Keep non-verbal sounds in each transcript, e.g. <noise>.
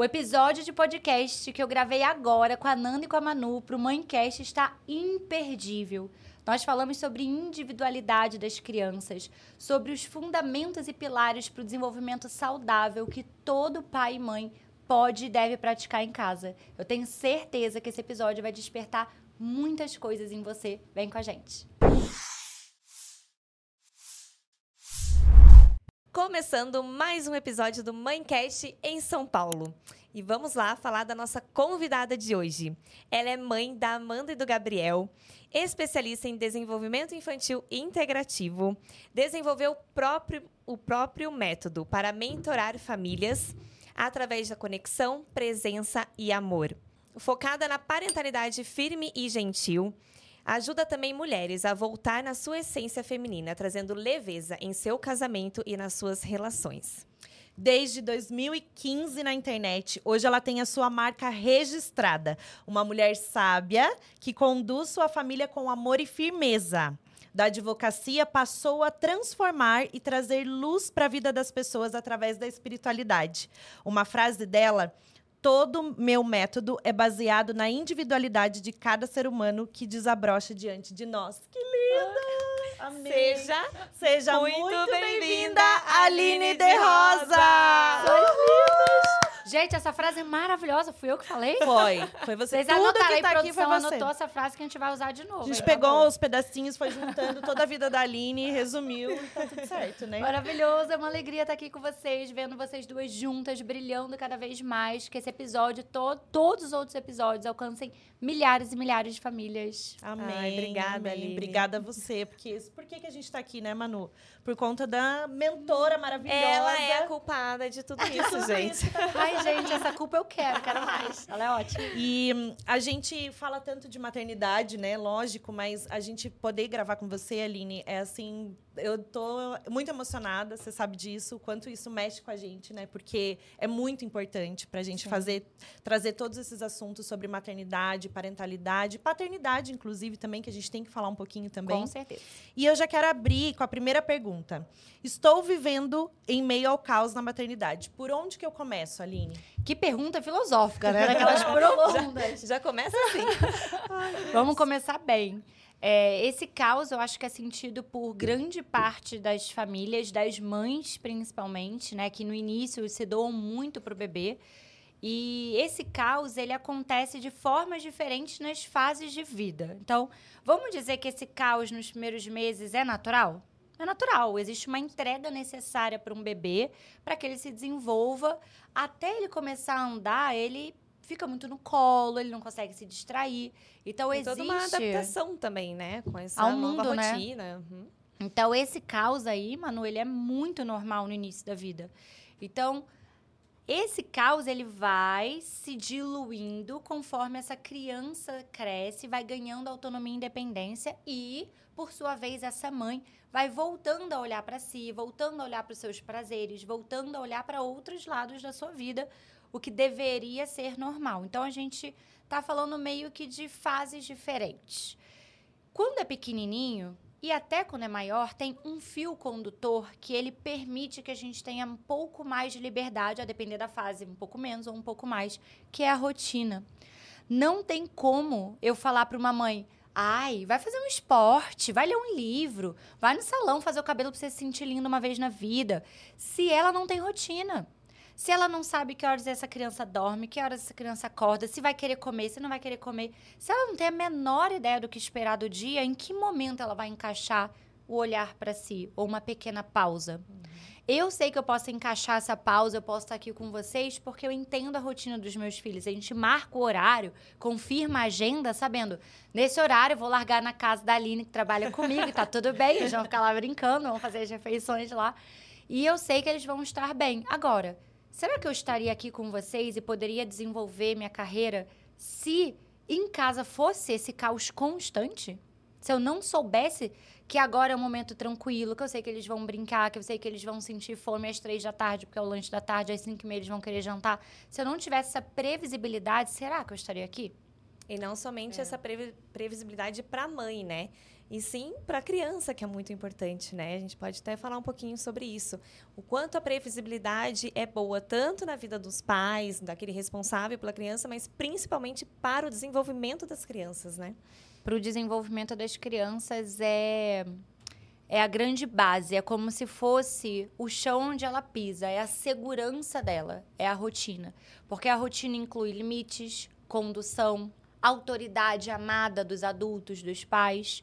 O episódio de podcast que eu gravei agora com a Nanda e com a Manu pro Mãecast está imperdível. Nós falamos sobre individualidade das crianças, sobre os fundamentos e pilares para o desenvolvimento saudável que todo pai e mãe pode e deve praticar em casa. Eu tenho certeza que esse episódio vai despertar muitas coisas em você. Vem com a gente. Começando mais um episódio do Mãecast em São Paulo. E vamos lá falar da nossa convidada de hoje. Ela é mãe da Amanda e do Gabriel, especialista em desenvolvimento infantil integrativo, desenvolveu o próprio, o próprio método para mentorar famílias através da conexão, presença e amor. Focada na parentalidade firme e gentil, ajuda também mulheres a voltar na sua essência feminina, trazendo leveza em seu casamento e nas suas relações desde 2015 na internet. Hoje ela tem a sua marca registrada. Uma mulher sábia que conduz sua família com amor e firmeza. Da advocacia passou a transformar e trazer luz para a vida das pessoas através da espiritualidade. Uma frase dela todo meu método é baseado na individualidade de cada ser humano que desabrocha diante de nós. Que lindo! Amei. Seja, Seja muito, muito bem-vinda, Aline de Rosa! Gente, essa frase é maravilhosa. Fui eu que falei? Foi. Foi você. Vocês Tudo anotaram que tá aqui foi você. anotou essa frase que a gente vai usar de novo. A gente pegou os pedacinhos, foi juntando toda a vida da Aline, resumiu e tá tudo certo, né? Maravilhoso. É uma alegria estar aqui com vocês, vendo vocês duas juntas, brilhando cada vez mais. Que esse episódio, to todos os outros episódios, alcancem milhares e milhares de famílias. Amém. Ai, obrigada, Aline. Obrigada a você. Porque, por que, que a gente tá aqui, né, Manu? Por conta da mentora maravilhosa. Ela é a culpada de tudo <laughs> isso, gente. Ai, gente, essa culpa eu quero, quero mais. Ela é ótima. E hum, a gente fala tanto de maternidade, né? Lógico, mas a gente poder gravar com você, Aline, é assim eu tô muito emocionada, você sabe disso, o quanto isso mexe com a gente, né? Porque é muito importante para a gente Sim. fazer, trazer todos esses assuntos sobre maternidade, parentalidade, paternidade, inclusive, também, que a gente tem que falar um pouquinho também. Com certeza. E eu já quero abrir com a primeira pergunta. Estou vivendo em meio ao caos na maternidade. Por onde que eu começo, Aline? Que pergunta filosófica, né? Aquelas <laughs> profundas. Já, já começa assim. Ai, Vamos começar bem. É, esse caos eu acho que é sentido por grande parte das famílias, das mães principalmente, né? Que no início se doam muito para o bebê. E esse caos ele acontece de formas diferentes nas fases de vida. Então, vamos dizer que esse caos nos primeiros meses é natural? É natural. Existe uma entrega necessária para um bebê para que ele se desenvolva. Até ele começar a andar, ele fica muito no colo, ele não consegue se distrair. Então, existe... toda uma adaptação também, né? Com essa Ao nova mundo, né? rotina. Né? Uhum. Então, esse caos aí, Manu, ele é muito normal no início da vida. Então, esse caos, ele vai se diluindo conforme essa criança cresce, vai ganhando autonomia e independência e, por sua vez, essa mãe vai voltando a olhar para si, voltando a olhar para os seus prazeres, voltando a olhar para outros lados da sua vida, o que deveria ser normal. Então a gente está falando meio que de fases diferentes. Quando é pequenininho e até quando é maior, tem um fio condutor que ele permite que a gente tenha um pouco mais de liberdade, a depender da fase, um pouco menos ou um pouco mais, que é a rotina. Não tem como eu falar para uma mãe: Ai, vai fazer um esporte, vai ler um livro, vai no salão fazer o cabelo para você se sentir linda uma vez na vida. Se ela não tem rotina. Se ela não sabe que horas essa criança dorme, que horas essa criança acorda, se vai querer comer, se não vai querer comer, se ela não tem a menor ideia do que esperar do dia, em que momento ela vai encaixar o olhar para si ou uma pequena pausa? Uhum. Eu sei que eu posso encaixar essa pausa, eu posso estar aqui com vocês, porque eu entendo a rotina dos meus filhos. A gente marca o horário, confirma a agenda, sabendo, nesse horário eu vou largar na casa da Aline, que trabalha comigo, e tá tudo bem, eles vão ficar lá brincando, vão fazer as refeições lá. E eu sei que eles vão estar bem. Agora, será que eu estaria aqui com vocês e poderia desenvolver minha carreira se em casa fosse esse caos constante? Se eu não soubesse que agora é um momento tranquilo, que eu sei que eles vão brincar, que eu sei que eles vão sentir fome às três da tarde, porque é o lanche da tarde, às cinco e meia eles vão querer jantar. Se eu não tivesse essa previsibilidade, será que eu estaria aqui? E não somente É. essa previ- previsibilidade para a mãe, né? E sim para a criança, que é muito importante, né? A gente pode até falar um pouquinho sobre isso. O quanto a previsibilidade é boa, tanto na vida dos pais, daquele responsável pela criança, mas principalmente para o desenvolvimento das crianças, né? para o desenvolvimento das crianças é é a grande base, é como se fosse o chão onde ela pisa, é a segurança dela, é a rotina. Porque a rotina inclui limites, condução, autoridade amada dos adultos, dos pais.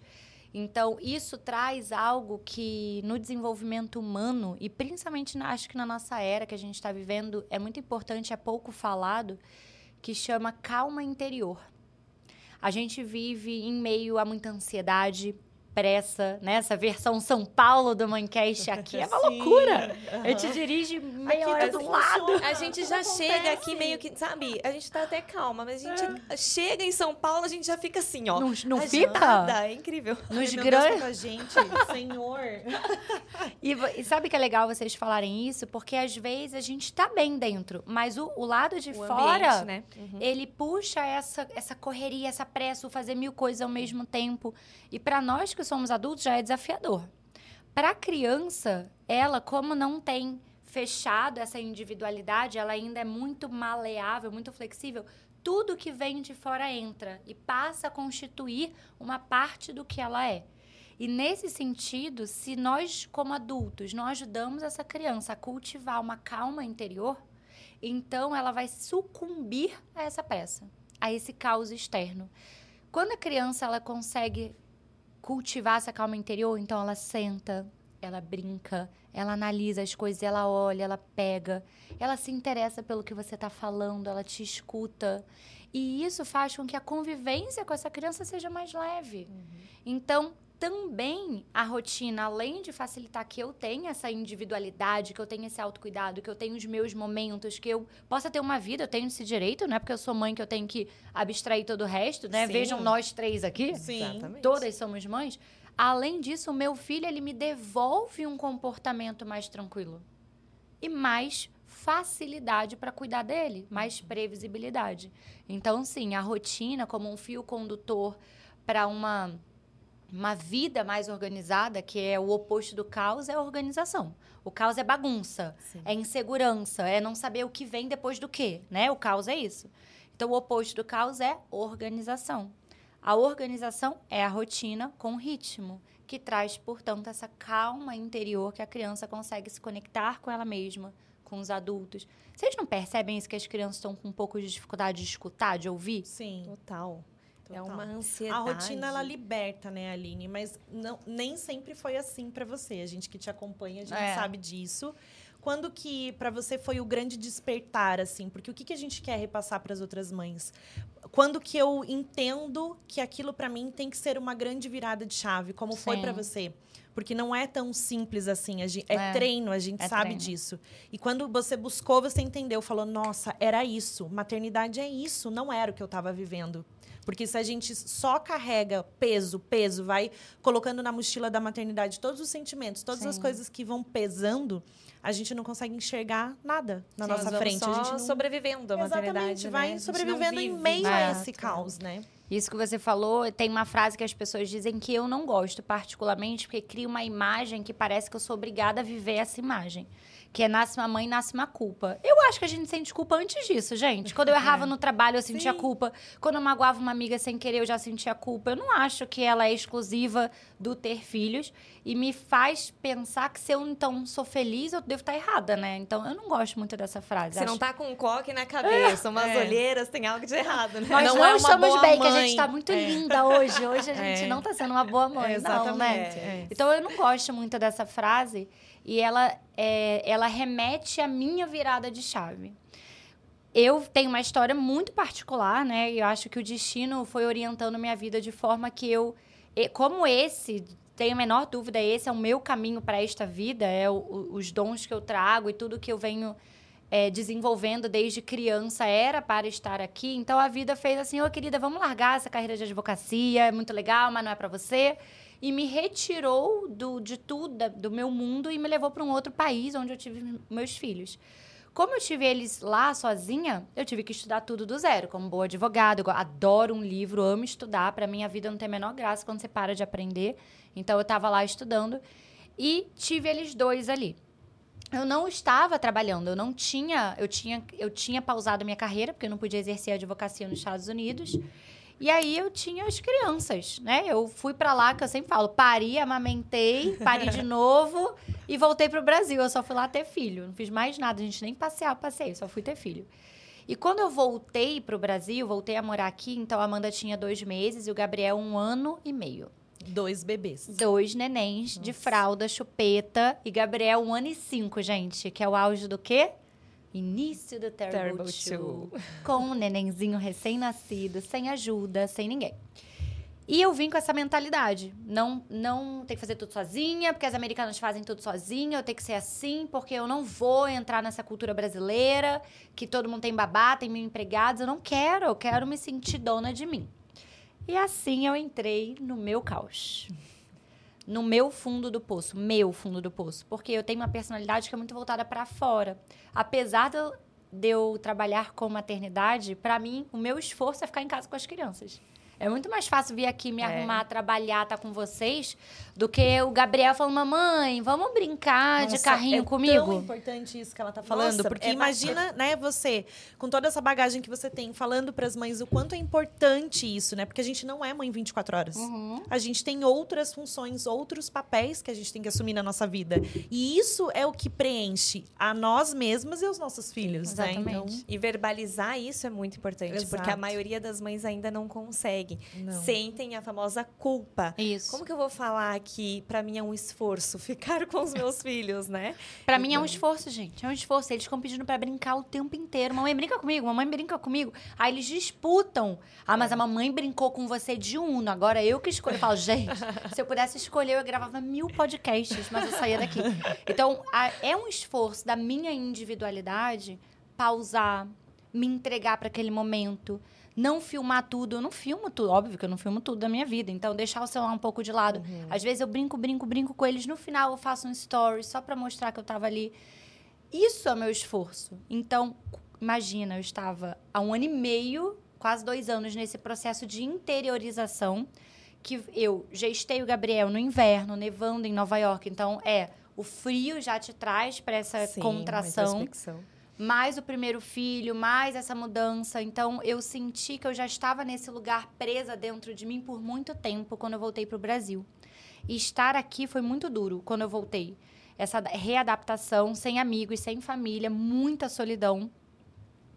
Então, isso traz algo que no desenvolvimento humano, e principalmente na- acho que na nossa era que a gente está vivendo, é muito importante, é pouco falado, que chama calma interior. A gente vive em meio a muita ansiedade, pressa, né? Essa versão São Paulo do Mancast aqui é uma <laughs> Sim, loucura. aham. A gente dirige meia Aqui hora do lado. A gente já acontece. chega aqui meio que, sabe? A gente tá até calma, mas a gente chega em São Paulo, a gente já fica assim, ó. Não, não fica? É incrível. Nos grandes. gente, <laughs> Senhor. E, e sabe que é legal vocês falarem isso? Porque às vezes a gente tá bem dentro, mas o, o lado de O fora, ambiente, né? Uhum. ele puxa essa, essa correria, essa pressa, o fazer mil coisas ao mesmo tempo. E para nós que somos adultos já é desafiador. Para a criança, ela, como não tem fechado essa individualidade, ela ainda é muito maleável, muito flexível. Tudo que vem de fora entra e passa a constituir uma parte do que ela é. E nesse sentido, se nós, como adultos, não ajudamos essa criança a cultivar uma calma interior, então ela vai sucumbir a essa pressa, a esse caos externo. Quando a criança ela consegue cultivar essa calma interior, então ela senta, ela brinca, ela analisa as coisas, ela olha, ela pega, ela se interessa pelo que você está falando, ela te escuta. E isso faz com que a convivência com essa criança seja mais leve. Então, também a rotina, além de facilitar que eu tenha essa individualidade, que eu tenha esse autocuidado, que eu tenha os meus momentos, que eu possa ter uma vida, eu tenho esse direito, não é porque eu sou mãe que eu tenho que abstrair todo o resto, né? Sim. Vejam nós três aqui. Sim. Exatamente. Todas somos mães. Além disso, o meu filho, ele me devolve um comportamento mais tranquilo. E mais facilidade para cuidar dele, mais previsibilidade. Então, sim, a rotina como um fio condutor para uma uma vida mais organizada, que é o oposto do caos, é a organização. O caos é bagunça, Sim. é insegurança, é não saber o que vem depois do quê, né? O caos é isso. Então, o oposto do caos é organização. A organização é a rotina com ritmo, que traz, portanto, essa calma interior que a criança consegue se conectar com ela mesma, com os adultos. Vocês não percebem isso que as crianças estão com um pouco de dificuldade de escutar, de ouvir? Sim. Total. É Total. uma A ansiedade. rotina ela liberta, né, Aline? Mas não, nem sempre foi assim pra você. A gente que te acompanha, a gente É. sabe disso. Quando que pra você foi o grande despertar assim? Porque o que, que a gente quer repassar para as outras mães? Quando que eu entendo que aquilo pra mim tem que ser uma grande virada de chave, como foi Sim. pra você? Porque não é tão simples assim. A gente, é, É. treino, a gente É sabe treino. disso. E quando você buscou, você entendeu, falou: "Nossa, era isso. Maternidade é isso, não era o que eu estava vivendo". Porque se a gente só carrega peso, peso, vai colocando na mochila da maternidade todos os sentimentos, todas as Sim. coisas que vão pesando, a gente não consegue enxergar nada na Sim, nossa frente. só a gente não... sobrevivendo a maternidade, Exatamente, né? vai gente sobrevivendo em meio a É. esse caos, né? Isso que você falou, tem uma frase que as pessoas dizem que eu não gosto particularmente, porque cria uma imagem que parece que eu sou obrigada a viver essa imagem. Que é nasce uma mãe, nasce uma culpa. Eu acho que a gente sente culpa antes disso, gente. Quando eu errava no trabalho, eu sentia Sim. culpa. Quando eu magoava uma amiga sem querer, eu já sentia culpa. Eu não acho que ela é exclusiva do ter filhos. E me faz pensar que se eu, então, sou feliz, eu devo estar errada, né? Então, eu não gosto muito dessa frase. Você Acho- não tá com um coque na cabeça, umas É. olheiras, tem algo de errado, né? Nós Não não, é estamos bem, que a mãe. gente tá muito É. linda hoje. Hoje a <laughs> gente É. não tá sendo uma boa mãe, não, né? é. Então eu não gosto muito dessa frase e ela, é, ela remete à minha virada de chave. Eu tenho uma história muito particular, né? Eu acho que o destino foi orientando minha vida de forma que eu, como esse, tenho a menor dúvida, esse é o meu caminho para esta vida, é o- os dons que eu trago e tudo que eu venho é, desenvolvendo desde criança era para estar aqui. Então a vida fez assim, ô querida, vamos largar essa carreira de advocacia, é muito legal, mas não é para você. E me retirou do, de tudo, da- do meu mundo e me levou para um outro país onde eu tive meus filhos. Como eu tive eles lá sozinha, eu tive que estudar tudo do zero, como boa advogada. Eu adoro um livro, amo estudar. Para mim, a vida não tem a menor graça quando você para de aprender. Então, eu estava lá estudando e tive eles dois ali. Eu não estava trabalhando, eu não tinha, eu tinha, eu tinha pausado minha carreira porque eu não podia exercer a advocacia nos Estados Unidos. E aí eu tinha as crianças, né? Eu fui para lá, que eu sempre falo, pari, amamentei, pari de <laughs> novo e voltei pro Brasil. Eu só fui lá ter filho, não fiz mais nada, a gente nem passear, passei, só fui ter filho. E quando eu voltei pro Brasil, voltei a morar aqui, então a Amanda tinha dois meses e o Gabriel um ano e meio. Dois bebês. Dois nenéns Nossa. de fralda, chupeta e Gabriel um ano e cinco, gente, que é o auge do quê? Início do Terrible, Terrible <laughs> Com um nenenzinho recém-nascido, sem ajuda, sem ninguém. E eu vim com essa mentalidade. Não, não tem que fazer tudo sozinha, porque as americanas fazem tudo sozinha, eu tenho que ser assim, porque eu não vou entrar nessa cultura brasileira, que todo mundo tem babá, tem mil empregados. Eu não quero, eu quero me sentir dona de mim. E assim eu entrei no meu caos no meu fundo do poço, meu fundo do poço, porque eu tenho uma personalidade que é muito voltada para fora. Apesar de eu trabalhar com maternidade, para mim o meu esforço é ficar em casa com as crianças. É muito mais fácil vir aqui me é. arrumar, trabalhar, estar tá com vocês, do que o Gabriel falando, mamãe, vamos brincar Nossa, de carrinho é comigo. É tão importante isso que ela tá falando, Nossa, porque é imagina, né, você, com toda essa bagagem que você tem, falando para as mães o quanto é importante isso, né? Porque a gente não é mãe 24 horas. Uhum. A gente tem outras funções, outros papéis que a gente tem que assumir na nossa vida. E isso é o que preenche a nós mesmas e os nossos filhos, né? Exatamente. né? Então... E verbalizar isso é muito importante, Exato. porque a maioria das mães ainda não consegue consegue. Não. Sentem a famosa culpa. Isso. Como que eu vou falar que para mim é um esforço <laughs> ficar com os meus filhos, né? Para então... mim é um então. esforço, gente. É um esforço. Eles ficam pedindo para brincar o tempo inteiro. Mamãe brinca comigo, mamãe brinca comigo. Aí eles disputam. Ah, mas a mamãe brincou com você de uno. Agora eu que escolho. Eu falo, gente, <laughs> se eu pudesse escolher, eu gravava mil podcasts, mas eu saía daqui. Então, é um esforço da minha individualidade pausar, me entregar para aquele momento não filmar tudo. Eu não filmo tudo, óbvio que eu não filmo tudo da minha vida. Então, deixar o celular um pouco de lado. Uhum. Às vezes eu brinco, brinco, brinco com eles. No final, eu faço um story só para mostrar que eu estava ali. Isso é meu esforço. Então, imagina, eu estava há um ano e meio, quase dois anos, nesse processo de interiorização. Que eu gestei o Gabriel no inverno, nevando em Nova York. Então, é, o frio já te traz para essa Sim, contração mais o primeiro filho, mais essa mudança. Então, eu senti que eu já estava nesse lugar presa dentro de mim por muito tempo quando eu voltei para o Brasil. E estar aqui foi muito duro quando eu voltei. Essa readaptação, sem amigos, sem família, muita solidão.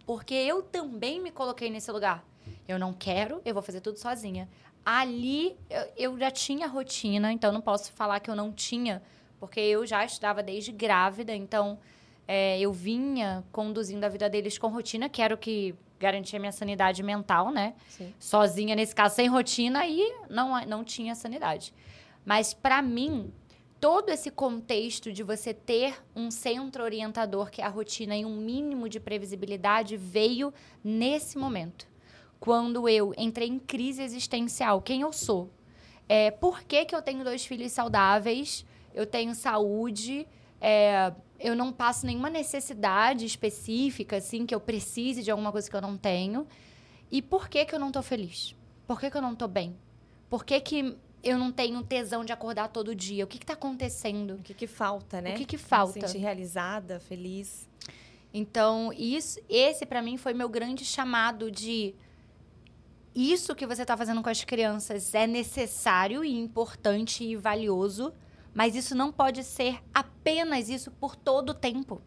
Porque eu também me coloquei nesse lugar. Eu não quero, eu vou fazer tudo sozinha. Ali, eu, já tinha rotina, então não posso falar que eu não tinha, porque eu já estudava desde grávida, então é, eu vinha conduzindo a vida deles com rotina, que era o que garantia minha sanidade mental, né? Sim. Sozinha, nesse caso, sem rotina, e não, não tinha sanidade. Mas, para mim, todo esse contexto de você ter um centro orientador, que é a rotina, e um mínimo de previsibilidade, veio nesse momento. Quando eu entrei em crise existencial. Quem eu sou? É, por que, que eu tenho dois filhos saudáveis? Eu tenho saúde. É, eu não passo nenhuma necessidade específica, assim, que eu precise de alguma coisa que eu não tenho. E por que que eu não tô feliz? Por que que eu não tô bem? Por que que eu não tenho tesão de acordar todo dia? O que que tá acontecendo? O que que falta, né? O que que falta? Me sentir realizada, feliz. Então, isso, esse para mim foi meu grande chamado de isso que você está fazendo com as crianças é necessário e importante e valioso, mas isso não pode ser apenas isso por todo o tempo.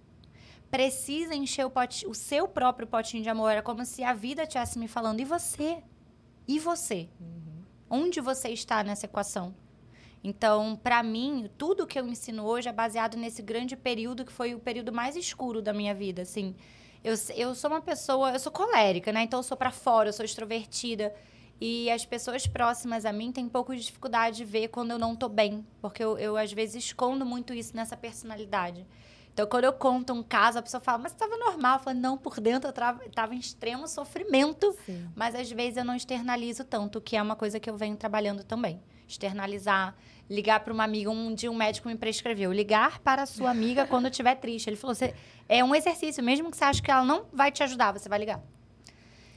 Precisa encher o, o seu próprio potinho de amor. É como se a vida estivesse me falando. E você? E você? Uhum. Onde você está nessa equação? Então, para mim, tudo que eu ensino hoje é baseado nesse grande período que foi o período mais escuro da minha vida. Assim, eu, eu sou uma pessoa, eu sou colérica, né? Então, eu sou para fora, eu sou extrovertida. E as pessoas próximas a mim têm um pouco de dificuldade de ver quando eu não tô bem, porque eu, eu às vezes escondo muito isso nessa personalidade. Então, quando eu conto um caso, a pessoa fala, mas estava normal. Eu falo, não, por dentro eu estava em extremo sofrimento, Sim. mas às vezes eu não externalizo tanto, que é uma coisa que eu venho trabalhando também. externalizar, ligar para uma amiga. Um dia um médico me prescreveu, ligar para a sua amiga quando estiver triste. Ele falou, "Você- é um exercício, mesmo que você ache que ela não vai te ajudar, você vai ligar.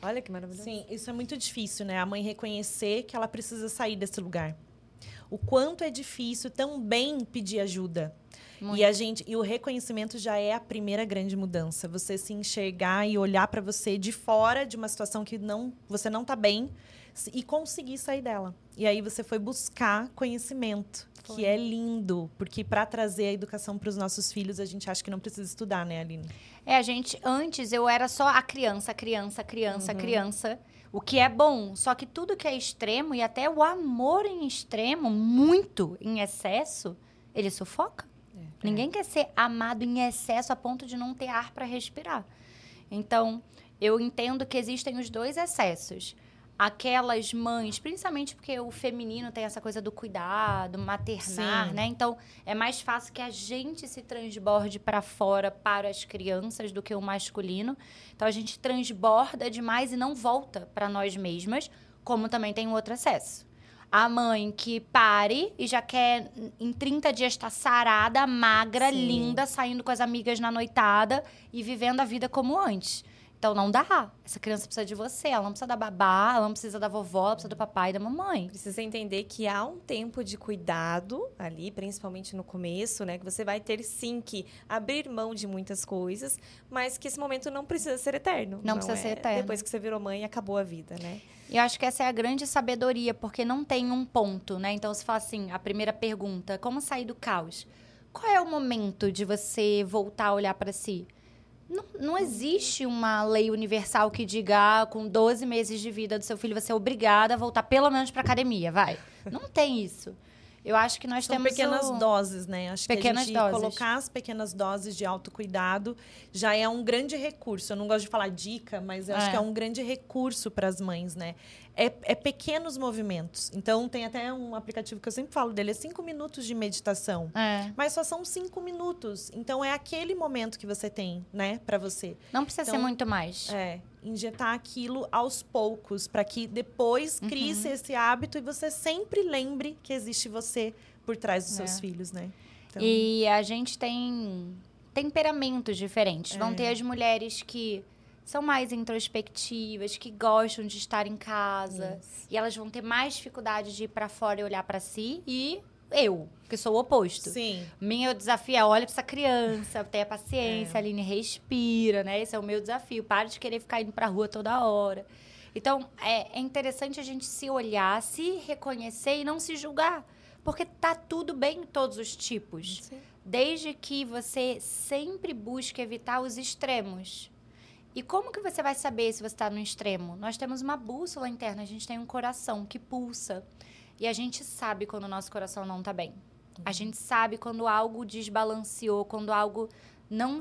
Olha que maravilhoso. Sim, isso é muito difícil, né? A mãe reconhecer que ela precisa sair desse lugar. O quanto é difícil também pedir ajuda. Muito. E a gente, e o reconhecimento já é a primeira grande mudança. Você se enxergar e olhar para você de fora de uma situação que não, você não tá bem e conseguir sair dela. E aí você foi buscar conhecimento, Foi. que é lindo, porque para trazer a educação para os nossos filhos, a gente acha que não precisa estudar, né, Aline? É, a gente, antes eu era só a criança, a criança, criança, a criança. O que é bom. Só que tudo que é extremo, e até o amor em extremo, muito em excesso, ele sufoca. Ninguém quer ser amado em excesso a ponto de não ter ar para respirar. Então, eu entendo que existem os dois excessos. Aquelas mães, principalmente porque o feminino tem essa coisa do cuidado, maternar, Sim. né? Então, é mais fácil que a gente se transborde para fora para as crianças do que o masculino. Então, a gente transborda demais e não volta para nós mesmas, como também tem outro excesso. A mãe que pare e já quer, em 30 dias, estar sarada, magra, Sim. linda, saindo com as amigas na noitada e vivendo a vida como antes. Então não dá. Essa criança precisa de você. Ela não precisa da babá, ela não precisa da vovó, ela precisa do papai e da mamãe. Precisa entender que há um tempo de cuidado ali, principalmente no começo, né? Que você vai ter sim que abrir mão de muitas coisas, mas que esse momento não precisa ser eterno. Não precisa ser é eterno. Depois que você virou mãe, acabou a vida, né? E eu acho que essa é a grande sabedoria, porque não tem um ponto, né? Então, se fala assim, a primeira pergunta, como sair do caos? Qual é o momento de você voltar a olhar para si? Não, não existe uma lei universal que diga, ah, com 12 meses de vida do seu filho, você é obrigada a voltar pelo menos para academia, vai. Não tem isso. Eu acho que nós São temos pequenas o... doses, né? Acho Pequenas que a gente doses. colocar as pequenas doses de autocuidado já é um grande recurso. Eu não gosto de falar dica, mas eu acho É. que é um grande recurso para as mães, né? É, é pequenos movimentos. Então, tem até um aplicativo que eu sempre falo dele, é cinco minutos de meditação. É, Mas só são cinco minutos. Então, é aquele momento que você tem, né, para você. não precisa ser Então, muito mais. É, injetar aquilo aos poucos, para que depois Uhum. esse hábito e você sempre lembre que existe você por trás dos seus É. filhos, né? Então, E a gente tem temperamentos diferentes. Vão É. ter as mulheres que são mais introspectivas, que gostam de estar em casa. E elas vão ter mais dificuldade de ir pra fora e olhar pra si. E eu, que sou o oposto. Sim. Meu desafio é olha pra essa criança, tenha paciência, Aline, respira, né? Esse é o meu desafio. Para de querer ficar indo pra rua toda hora. Então, é, é interessante a gente se olhar, se reconhecer e não se julgar. Porque tá tudo bem em todos os tipos. Desde que você sempre busque evitar os extremos. E como que você vai saber se você está no extremo? Nós temos uma bússola interna, a gente tem um coração que pulsa. E a gente sabe quando o nosso coração não está bem. A gente sabe quando algo desbalanceou, quando algo não.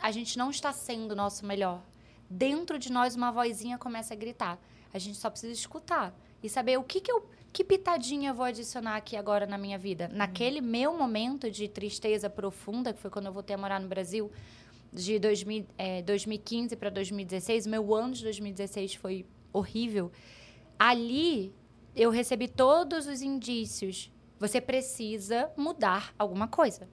A gente não está sendo o nosso melhor. Dentro de nós, uma vozinha começa a gritar. A gente só precisa escutar e saber o que, que eu. Que pitadinha eu vou adicionar aqui agora na minha vida? Naquele meu momento de tristeza profunda, que foi quando eu voltei a morar no Brasil, de 2000, eh, 2015 para 2016, meu ano de 2016 foi horrível. Ali eu recebi todos os indícios. Você precisa mudar alguma coisa.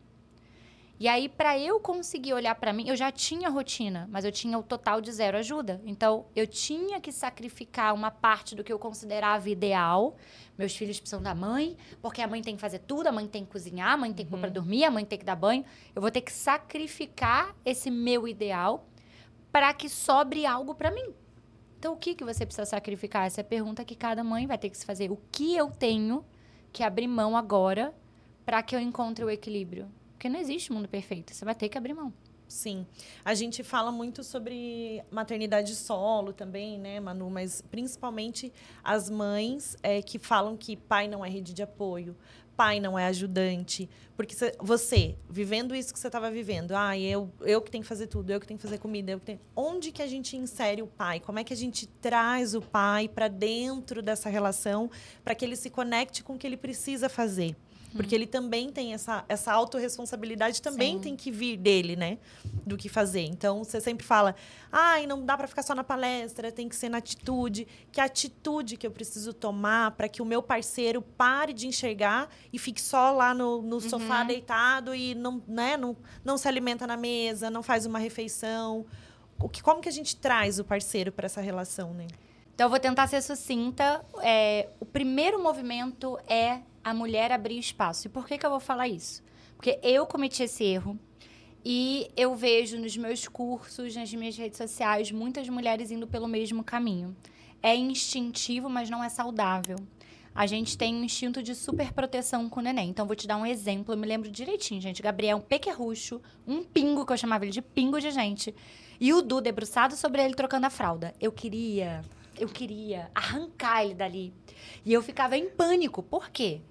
E aí, para eu conseguir olhar para mim, eu já tinha rotina, mas eu tinha o total de zero ajuda. Então, eu tinha que sacrificar uma parte do que eu considerava ideal. Meus filhos precisam da mãe, porque a mãe tem que fazer tudo, a mãe tem que cozinhar, a mãe tem que pôr pra dormir, a mãe tem que dar banho. Eu vou ter que sacrificar esse meu ideal para que sobre algo para mim. Então, o que, que você precisa sacrificar? Essa é a pergunta que cada mãe vai ter que se fazer. O que eu tenho que abrir mão agora para que eu encontre o equilíbrio? Porque não existe mundo perfeito. Você vai ter que abrir mão. Sim. A gente fala muito sobre maternidade solo também, né, Manu? Mas principalmente as mães é, que falam que pai não é rede de apoio, pai não é ajudante. Porque cê- você, vivendo isso que você estava vivendo, ah, eu, eu que tenho que fazer tudo, eu que tenho que fazer comida, eu que tenho... Onde que a gente insere o pai? Como é que a gente traz o pai para dentro dessa relação para que ele se conecte com o que ele precisa fazer? Porque ele também tem essa, essa autorresponsabilidade, também Sim. tem que vir dele, né? Do que fazer. Então, você sempre fala, ai, não dá para ficar só na palestra, tem que ser na atitude. Que atitude que eu preciso tomar para que o meu parceiro pare de enxergar e fique só lá no, no sofá deitado e não, né, não, não se alimenta na mesa, não faz uma refeição. O que, como que a gente traz o parceiro para essa relação, né? Então, eu vou tentar ser sucinta. É, o primeiro movimento é a mulher abrir espaço. E por que, que eu vou falar isso? Porque eu cometi esse erro. E eu vejo nos meus cursos, nas minhas redes sociais, muitas mulheres indo pelo mesmo caminho. É instintivo, mas não é saudável. A gente tem um instinto de superproteção com o neném. Então, vou te dar um exemplo. Eu me lembro direitinho, gente. Gabriel, um pequerrucho, um pingo, que eu chamava ele de pingo de gente. E o Du debruçado sobre ele, trocando a fralda. Eu queria, eu queria arrancar ele dali. E eu ficava em pânico. Por quê?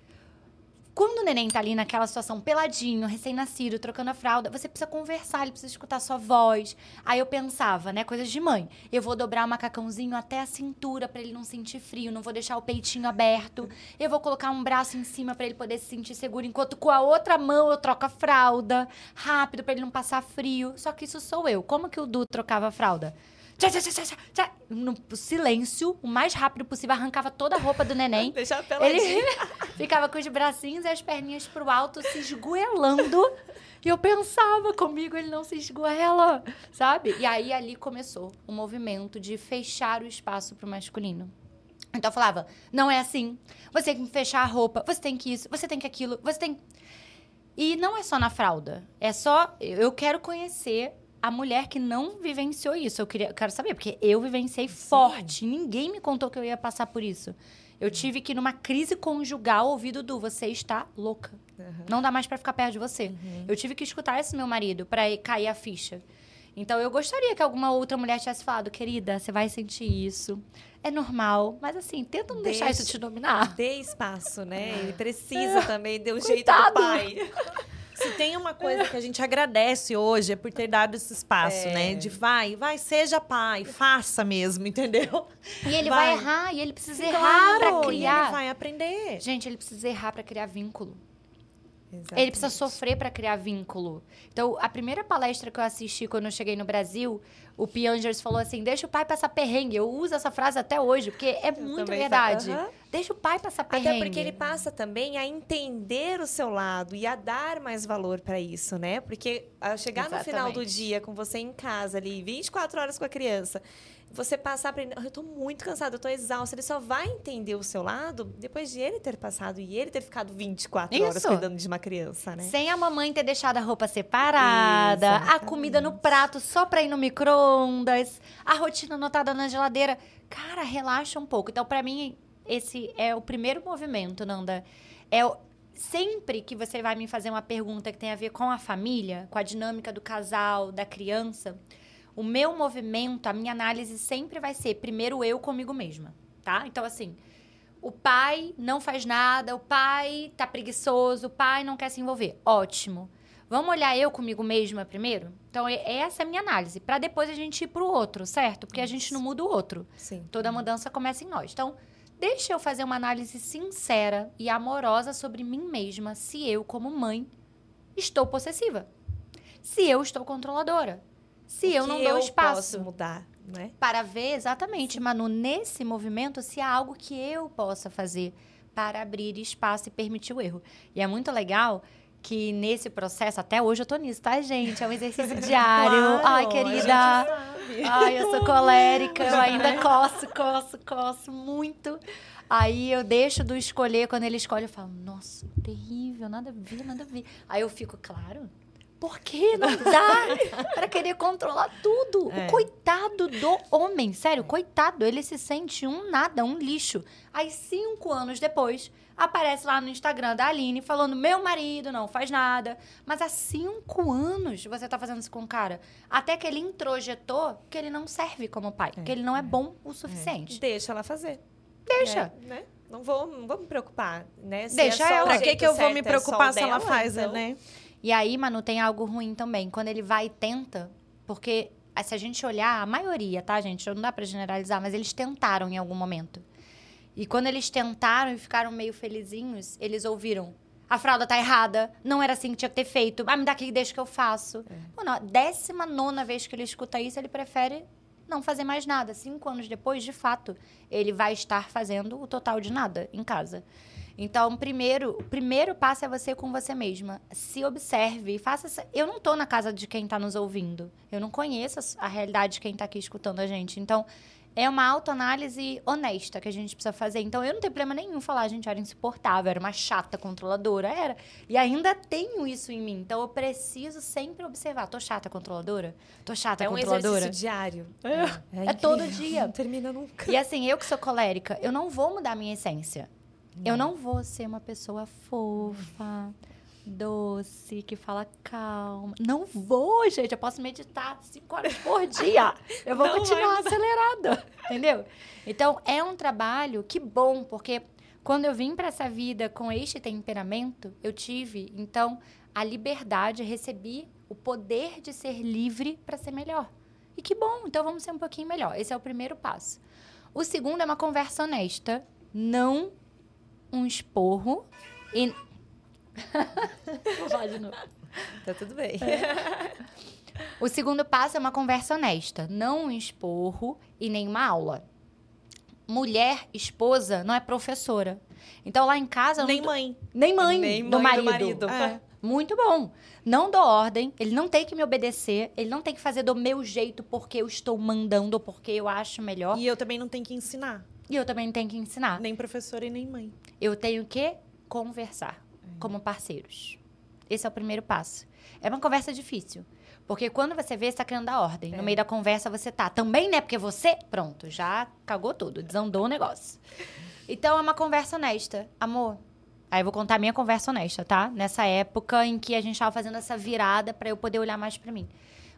Quando o neném tá ali naquela situação peladinho, recém-nascido, trocando a fralda, você precisa conversar, ele precisa escutar sua voz. Aí eu pensava, né, coisas de mãe. Eu vou dobrar o macacãozinho até a cintura pra ele não sentir frio, não vou deixar o peitinho aberto. Eu vou colocar um braço em cima pra ele poder se sentir seguro, enquanto com a outra mão eu troco a fralda, rápido pra ele não passar frio. Só que isso sou eu. Como que o Du trocava a fralda? Tchá, tchá, tchá, tchá. No silêncio, o mais rápido possível, arrancava toda a roupa do neném. Peladinho. Ele <laughs> ficava com os bracinhos e as perninhas pro alto, se esgoelando. E eu pensava, comigo ele não se esgoela, sabe? E aí ali começou o movimento de fechar o espaço pro masculino. Então eu falava, não é assim. Você tem que fechar a roupa, você tem que isso, você tem que aquilo, você tem. E não é só na fralda. É só. Eu quero conhecer a mulher que não vivenciou isso. Eu, queria, eu quero saber, porque eu vivenciei forte. Ninguém me contou que eu ia passar por isso. Eu tive que, numa crise conjugal, ouvir Dudu, você está louca. Não dá mais pra ficar perto de você. Eu tive que escutar esse meu marido pra cair a ficha. Então, eu gostaria que alguma outra mulher tivesse falado, querida, você vai sentir isso. É normal. Mas, assim, tenta não deixar Deixa- isso te dominar. Dê espaço, né? Ele precisa também, dê jeito Coitado. do pai. <laughs> Se tem uma coisa que a gente agradece hoje é por ter dado esse espaço, É. né? De vai, vai, seja pai, faça mesmo, entendeu? E ele Vai. vai, errar, e ele precisa errar pra e criar. ele vai aprender. Gente, ele precisa errar pra criar vínculo. Exatamente. Ele precisa sofrer pra criar vínculo. Então, a primeira palestra que eu assisti quando eu cheguei no Brasil, o Piangers falou assim: deixa o pai passar perrengue. Eu uso essa frase até hoje, porque é Eu muito verdade. Deixa o pai passar perrengue. Até porque ele passa também a entender o seu lado e a dar mais valor pra isso, né? Porque ao chegar no final do Exatamente. dia com você em casa ali, 24 horas com a criança, você passar pra ele, "Ah, eu tô muito cansada, eu tô exausta, ele só vai entender o seu lado depois de ele ter passado e ele ter ficado 24 horas Isso. cuidando de uma criança, né? Sem a mamãe ter deixado a roupa separada, a Exatamente. comida no prato só pra ir no micro-ondas, a rotina anotada na geladeira. Cara, relaxa um pouco. Então, pra mim, esse é o primeiro movimento, Nanda. É o- sempre que você vai me fazer uma pergunta que tem a ver com a família, com a dinâmica do casal, da criança, o meu movimento, a minha análise sempre vai ser primeiro eu comigo mesma, tá? Então, assim, o pai não faz nada, o pai tá preguiçoso, o pai não quer se envolver. Ótimo. Vamos olhar eu comigo mesma primeiro? Então, é- essa é a minha análise, Pra depois a gente ir pro outro, certo? Porque a gente não muda o outro. Sim. Toda mudança começa em nós. Então, deixa eu fazer uma análise sincera e amorosa sobre mim mesma, se eu, como mãe, estou possessiva. Se eu estou controladora. Se eu não dou espaço posso mudar, né? para ver exatamente, Manu, nesse movimento, se há algo que eu possa fazer para abrir espaço e permitir o erro. E é muito legal que nesse processo, até hoje eu tô nisso, tá, gente? É um exercício <laughs> diário. Claro, Ai, querida. Ai, eu sou colérica, eu ainda coço, coço, coço muito. Aí eu deixo do escolher, quando ele escolhe, eu falo, nossa, terrível, nada a ver, nada a ver. Aí eu fico, claro. Por que não dá <laughs> para querer controlar tudo? É. O coitado do homem, sério, coitado, ele se sente um nada, um lixo. Aí, cinco anos depois, aparece lá no Instagram da Aline falando: meu marido não faz nada. Mas há cinco anos você tá fazendo isso com o cara. Até que ele introjetou que ele não serve como pai, que ele não é bom o suficiente. Deixa ela fazer. Deixa. É, né? Não vou, não vou me preocupar, né? Se Deixa é só ela. Pra que, que eu vou me é preocupar se ela dela, faz, então- né? E aí, Manu, tem algo ruim também. Quando ele vai e tenta, porque ah, se a gente olhar, a maioria, tá, gente? Não dá pra generalizar, mas eles tentaram em algum momento. E quando eles tentaram e ficaram meio felizinhos, eles ouviram: A fralda tá errada. Não era assim que tinha que ter feito. Ah, me dá aqui, deixa que eu faço. Mano, a décima nona vez que ele escuta isso, ele prefere não fazer mais nada. Cinco anos depois, de fato, ele vai estar fazendo o total de nada em casa. Então, primeiro, o primeiro passo é você com você mesma. Se observe faça. essa- Eu não tô na casa de quem tá nos ouvindo. Eu não conheço a a realidade de quem tá aqui escutando a gente. Então, é uma autoanálise honesta que a gente precisa fazer. Então, eu não tenho problema nenhum falar, gente, eu era insuportável, era uma chata controladora. Era. E ainda tenho isso em mim. Então, eu preciso sempre observar. Tô chata controladora? Tô chata É um controladora? exercício diário. É todo dia. Não termina nunca. E assim, eu que sou colérica, eu não vou mudar a minha essência. Eu não vou ser uma pessoa fofa, doce, que fala calma. Não vou, gente. Eu posso meditar cinco horas por <laughs> dia. Eu vou Não continuar acelerada. Entendeu? Então, é um trabalho que bom, porque quando eu vim para essa vida com este temperamento, eu tive, então, a liberdade, recebi o poder de ser livre para ser melhor. E que bom, então vamos ser um pouquinho melhor. Esse é o primeiro passo. O segundo é uma conversa honesta, não um esporro e Vou falar de novo. Tá tudo bem. O segundo passo é uma conversa honesta, não um esporro e nem uma aula. Mulher, esposa, não é professora. Então lá em casa Nem não mãe. nem mãe, Nem do, mãe do marido. marido. É. Muito bom. Não dou ordem, ele não tem que me obedecer, ele não tem que fazer do meu jeito porque eu estou mandando ou porque eu acho melhor. E eu também não tenho que ensinar. E eu também tenho que ensinar. Nem professora e nem mãe. Eu tenho que conversar como parceiros. Esse é o primeiro passo. É uma conversa difícil. Porque quando você vê, você tá criando a ordem. No meio da conversa, você tá. Também, né? Porque você, pronto, já cagou tudo, desandou o negócio. Então, é uma conversa honesta. Amor, aí eu vou contar a minha conversa honesta, tá? Nessa época em que a gente tava fazendo essa virada pra eu poder olhar mais pra mim.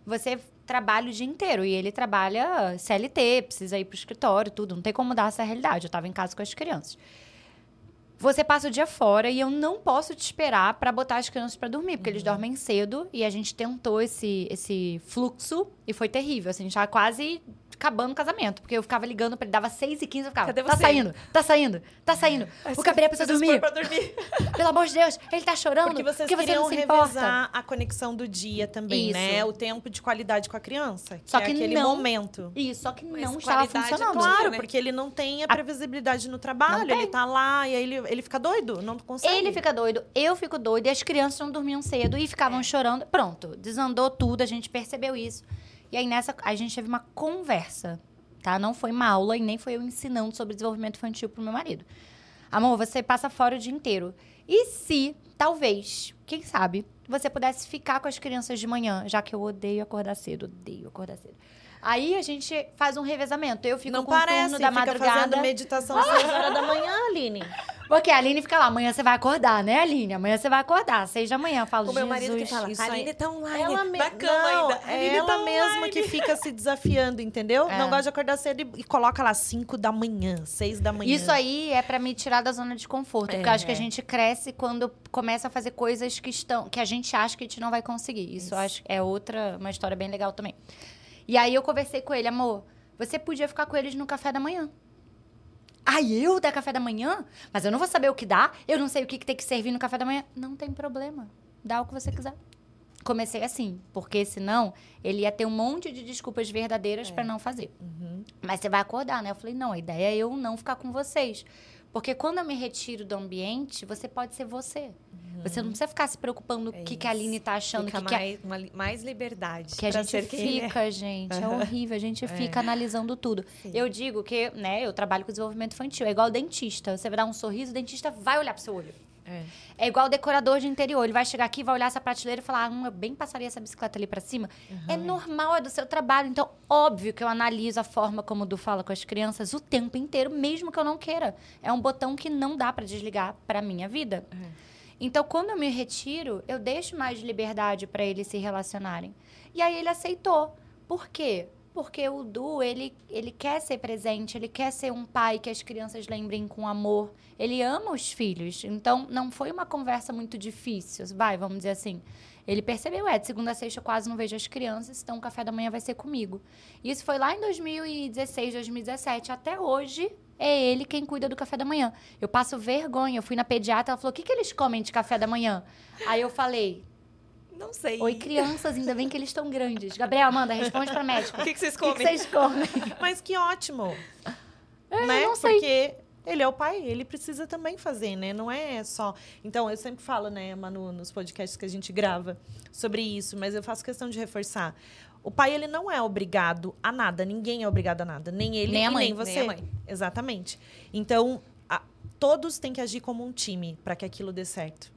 Você trabalha o dia inteiro e ele trabalha CLT, precisa ir pro escritório, tudo. Não tem como mudar essa realidade. Eu tava em casa com as crianças. Você passa o dia fora e eu não posso te esperar pra botar as crianças pra dormir, porque eles dormem cedo e a gente tentou esse, esse fluxo e foi terrível. Assim, a gente tava quase acabando o casamento, porque eu ficava ligando pra ele, dava 6 e 15 eu ficava, Cadê tá você? saindo, tá saindo, tá saindo. O Gabriel precisa dormir, Pra dormir. <laughs> pelo amor de Deus, ele tá chorando, Porque vocês porque você queriam não se importa. revezar a conexão do dia também, Isso. né? O tempo de qualidade com a criança. Só é que aquele não- momento. Isso, só que Mas não estava qualidade funcionando. Claro, né? porque ele não tem a previsibilidade no trabalho. Ele tá lá e aí ele, ele fica doido, não consegue. Ele fica doido, eu fico doida, e as crianças não dormiam cedo e ficavam chorando. Pronto, desandou tudo, a gente percebeu isso. E aí nessa, a gente teve uma conversa, tá? Não foi uma aula e nem foi eu ensinando sobre desenvolvimento infantil pro meu marido. Amor, você passa fora o dia inteiro. E se, talvez, quem sabe, você pudesse ficar com as crianças de manhã, já que eu odeio acordar cedo, odeio acordar cedo. Aí a gente faz um revezamento. Eu fico não com o parece, turno da fica madrugada. fazendo meditação às 6 horas da manhã, Aline. Porque a Aline fica lá, amanhã você vai acordar, né, Aline? Amanhã você vai acordar, seis da manhã. Eu falo, O meu marido que Jesus, fala, isso a Aline tá online. Ela, me... cama não, ainda. A Aline ela tá mesma que fica se desafiando, entendeu? É. Não gosta de acordar cedo e, e coloca lá 5 da manhã, 6 da manhã. Isso aí é pra me tirar da zona de conforto. Porque eu acho que a gente cresce quando começa a fazer coisas que estão. que a gente acha que a gente não vai conseguir. Isso, eu acho que é outra, uma história bem legal também. E aí eu conversei com ele, amor, você podia ficar com eles no café da manhã. Ai, eu dar café da manhã? Mas eu não vou saber o que dá, eu não sei o que, que tem que servir no café da manhã. Não tem problema. Dá o que você quiser. Comecei assim, porque senão ele ia ter um monte de desculpas verdadeiras pra não fazer. Mas você vai acordar, né? Eu falei, não, a ideia é eu não ficar com vocês. Porque quando eu me retiro do ambiente, você pode ser você. Você não precisa ficar se preocupando o que, que a Aline tá achando, Fica que, que a mais, uma mais liberdade. que a gente ele é. fica, gente. É horrível. A gente fica analisando tudo. Eu digo que, né, eu trabalho com desenvolvimento infantil. É igual dentista. Você vai dar um sorriso, o dentista vai olhar pro seu olho. É. É igual decorador de interior. Ele vai chegar aqui, vai olhar essa prateleira e falar: hum, eu bem passaria essa bicicleta ali pra cima. É normal, é do seu trabalho. Então, óbvio que eu analiso a forma como o Du fala com as crianças o tempo inteiro, mesmo que eu não queira. É um botão que não dá pra desligar pra minha vida. Então, quando eu me retiro, eu deixo mais liberdade pra eles se relacionarem. E aí ele aceitou. Por quê? Porque o Du, ele, ele quer ser presente, ele quer ser um pai que as crianças lembrem com amor. Ele ama os filhos. Então, não foi uma conversa muito difícil, vai, vamos dizer assim. Ele percebeu, é, de segunda a sexta eu quase não vejo as crianças, então o café da manhã vai ser comigo. Isso foi lá em 2016, 2017. Até hoje, é ele quem cuida do café da manhã. Eu passo vergonha. Eu fui na pediatra, ela falou: o que, que eles comem de café da manhã? Aí eu falei: Não sei. Oi, crianças, ainda bem que eles estão grandes. Gabriel, Amanda, responde pra médica. O que, que vocês O que, comem? que vocês comem? <laughs> Mas que ótimo. É, né? eu não sei. Porque ele é o pai, ele precisa também fazer, né? Não é só. Então, eu sempre falo, né, Manu, nos podcasts que a gente grava sobre isso, mas eu faço questão de reforçar. O pai, ele não é obrigado a nada. Ninguém é obrigado a nada. Nem ele Nem a mãe, nem nem você. a mãe. Exatamente. Então, a- todos têm que agir como um time para que aquilo dê certo.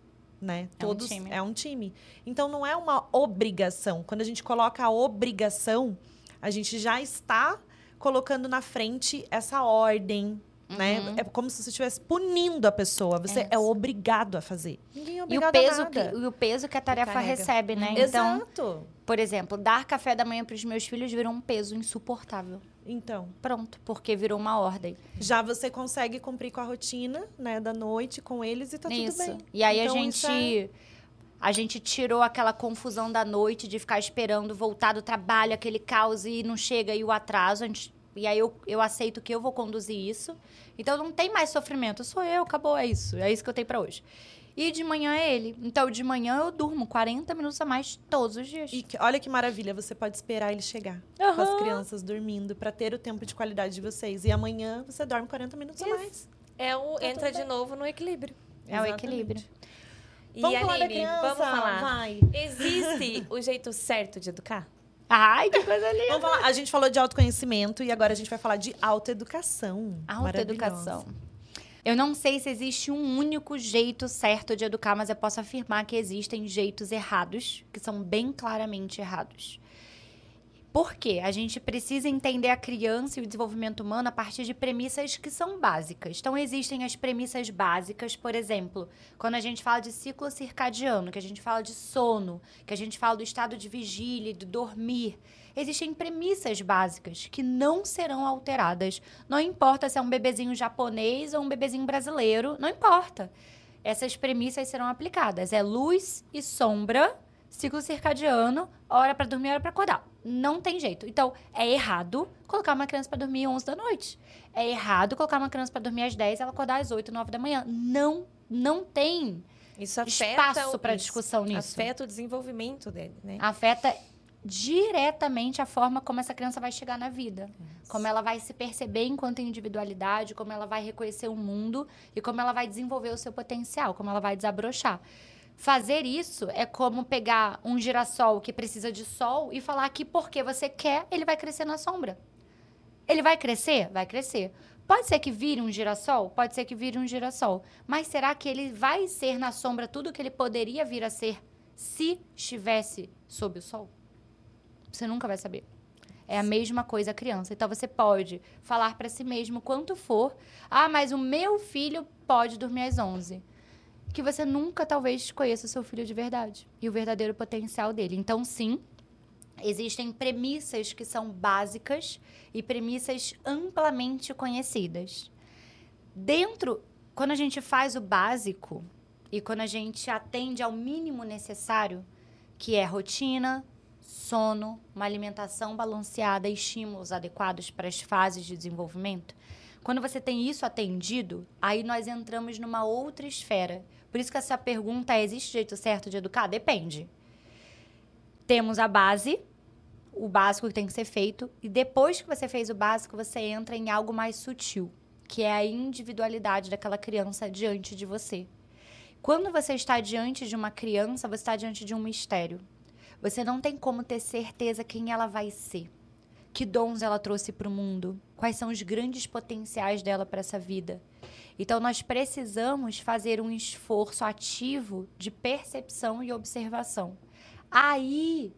Né? É um Todos time. é um time. Então não é uma obrigação. Quando a gente coloca a obrigação, a gente já está colocando na frente essa ordem, né? Uhum. É como se você estivesse punindo a pessoa. Você é, É. obrigado a fazer. Ninguém é E o, obrigado peso a que, nada. e o peso que a tarefa recebe, né? Então, Exato. por exemplo, dar café da manhã para os meus filhos virou um peso insuportável. Então, Pronto, porque virou uma ordem. já você consegue cumprir com a rotina, né, da noite com eles e tá Isso. tudo bem. E aí Então, a gente é- a gente tirou aquela confusão da noite de ficar esperando voltar do trabalho, aquele caos e não chega e o atraso. A gente- e aí eu, eu aceito que eu vou conduzir isso. Então não tem mais sofrimento, sou eu, acabou, é isso. É isso que eu tenho pra hoje. E de manhã é ele. Então de manhã eu durmo 40 minutos a mais todos os dias. E que- olha que maravilha, você pode esperar ele chegar. Com as crianças dormindo, para ter o tempo de qualidade de vocês. E amanhã você dorme 40 minutos a mais. É o, Tá entra de novo no equilíbrio. É o equilíbrio. E Vamos falar da Aline, criança? vamos falar. Vai. Existe o jeito certo de educar? Ai, que coisa linda. Vamos falar. A gente falou de autoconhecimento e agora a gente vai falar de autoeducação. Autoeducação. Eu não sei se existe um único jeito certo de educar, mas eu posso afirmar que existem jeitos errados, que são bem claramente errados. Por quê? A gente precisa entender a criança e o desenvolvimento humano a partir de premissas que são básicas. Então, existem as premissas básicas, por exemplo, quando a gente fala de ciclo circadiano, que a gente fala de sono, que a gente fala do estado de vigília, de dormir. Existem premissas básicas que não serão alteradas. Não importa se é um bebezinho japonês ou um bebezinho brasileiro, não importa. Essas premissas serão aplicadas. É luz e sombra, ciclo circadiano, hora para dormir, hora para acordar. Não tem jeito. Então, é errado colocar uma criança para dormir 11 da noite. É errado colocar uma criança para dormir às 10 e ela acordar às 8, 9 da manhã. Não, não tem Isso afeta espaço para discussão nisso. Afeta o desenvolvimento dele, né? Afeta diretamente a forma como essa criança vai chegar na vida. Como ela vai se perceber enquanto individualidade, como ela vai reconhecer o mundo e como ela vai desenvolver o seu potencial, como ela vai desabrochar. Fazer isso é como pegar um girassol que precisa de sol e falar que porque você quer, ele vai crescer na sombra. Ele vai crescer? Vai crescer. Pode ser que vire um girassol? Pode ser que vire um girassol. Mas será que ele vai ser na sombra tudo que ele poderia vir a ser se estivesse sob o sol? Você nunca vai saber. É a mesma coisa a criança. Então você pode falar para si mesmo quanto for. Ah, mas o meu filho pode dormir às 11. Que você nunca talvez conheça o seu filho de verdade e o verdadeiro potencial dele. Então sim, existem premissas que são básicas e premissas amplamente conhecidas. Dentro, quando a gente faz o básico e quando a gente atende ao mínimo necessário, que é rotina, sono, uma alimentação balanceada e estímulos adequados para as fases de desenvolvimento, quando você tem isso atendido, aí nós entramos numa outra esfera. Por isso que essa pergunta é: existe jeito certo de educar? Depende. Temos a base, o básico que tem que ser feito, e depois que você fez o básico, você entra em algo mais sutil, que é a individualidade daquela criança diante de você. Quando você está diante de uma criança, você está diante de um mistério. Você não tem como ter certeza quem ela vai ser, que dons ela trouxe para o mundo, quais são os grandes potenciais dela para essa vida. Então, nós precisamos fazer um esforço ativo de percepção e observação. Aí,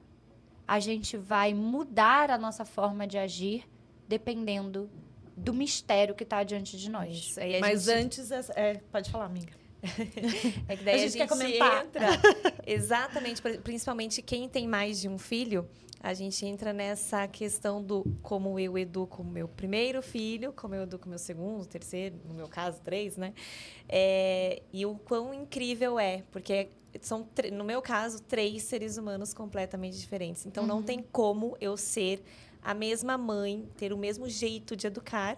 a gente vai mudar a nossa forma de agir dependendo do mistério que está diante de nós. Isso. Aí a Mas gente, antes, é, é, pode falar, amiga. <laughs> é que daí a a gente gente, quer comentar. entra. <laughs> Exatamente, pri- principalmente quem tem mais de um filho, a gente entra nessa questão do como eu educo o meu primeiro filho, como eu educo o meu segundo, terceiro, no meu caso, três, né? É, e o quão incrível é, porque são, no meu caso, três seres humanos completamente diferentes. Então, uhum. não tem como eu ser a mesma mãe, ter o mesmo jeito de educar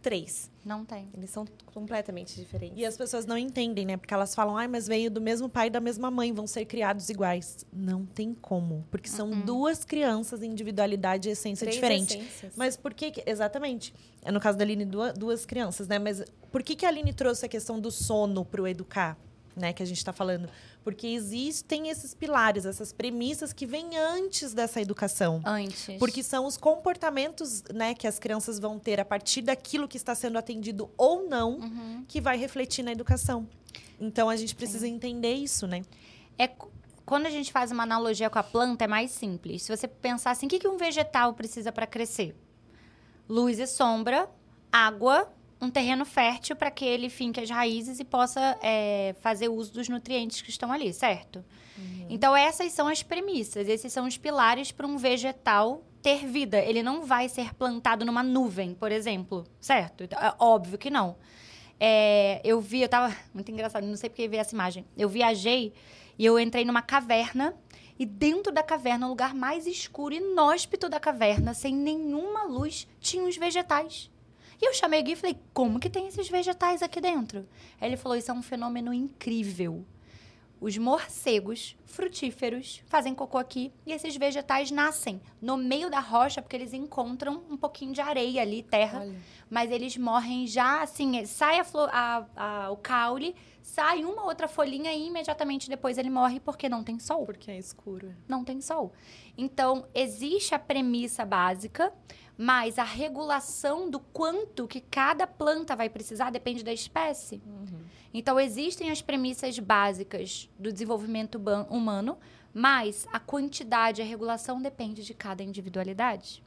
três. Não tem. Eles são completamente diferentes. E as pessoas não entendem, né? Porque elas falam, ai, mas veio do mesmo pai e da mesma mãe, vão ser criados iguais. Não tem como. Porque são uhum. duas crianças, individualidade e essência Três diferente. Essências. Mas por que. Exatamente. É no caso da Aline, duas, duas crianças, né? Mas por que, que a Aline trouxe a questão do sono para o educar? Né, que a gente está falando. Porque existem esses pilares, essas premissas que vêm antes dessa educação. Antes. Porque são os comportamentos né, que as crianças vão ter a partir daquilo que está sendo atendido ou não, uhum. que vai refletir na educação. Então a gente precisa Sim. entender isso, né? É quando a gente faz uma analogia com a planta, é mais simples. Se você pensar assim, o que, que um vegetal precisa para crescer? Luz e sombra, água um terreno fértil para que ele finque as raízes e possa é, fazer uso dos nutrientes que estão ali, certo? Uhum. Então, essas são as premissas, esses são os pilares para um vegetal ter vida. Ele não vai ser plantado numa nuvem, por exemplo, certo? É óbvio que não. É, eu vi, eu tava. <laughs> Muito engraçado, não sei porque vi essa imagem. Eu viajei e eu entrei numa caverna. E dentro da caverna, o lugar mais escuro, inóspito da caverna, sem nenhuma luz, tinha os vegetais. E eu chamei o Gui e falei, como que tem esses vegetais aqui dentro? Aí ele falou, isso é um fenômeno incrível. Os morcegos frutíferos fazem cocô aqui e esses vegetais nascem no meio da rocha porque eles encontram um pouquinho de areia ali, terra. Olha. Mas eles morrem já assim, sai a flor, a, a, o caule, sai uma outra folhinha e imediatamente depois ele morre porque não tem sol. Porque é escuro. Não tem sol. Então, existe a premissa básica, mas a regulação do quanto que cada planta vai precisar depende da espécie. Uhum. Então, existem as premissas básicas do desenvolvimento humano, mas a quantidade, a regulação depende de cada individualidade.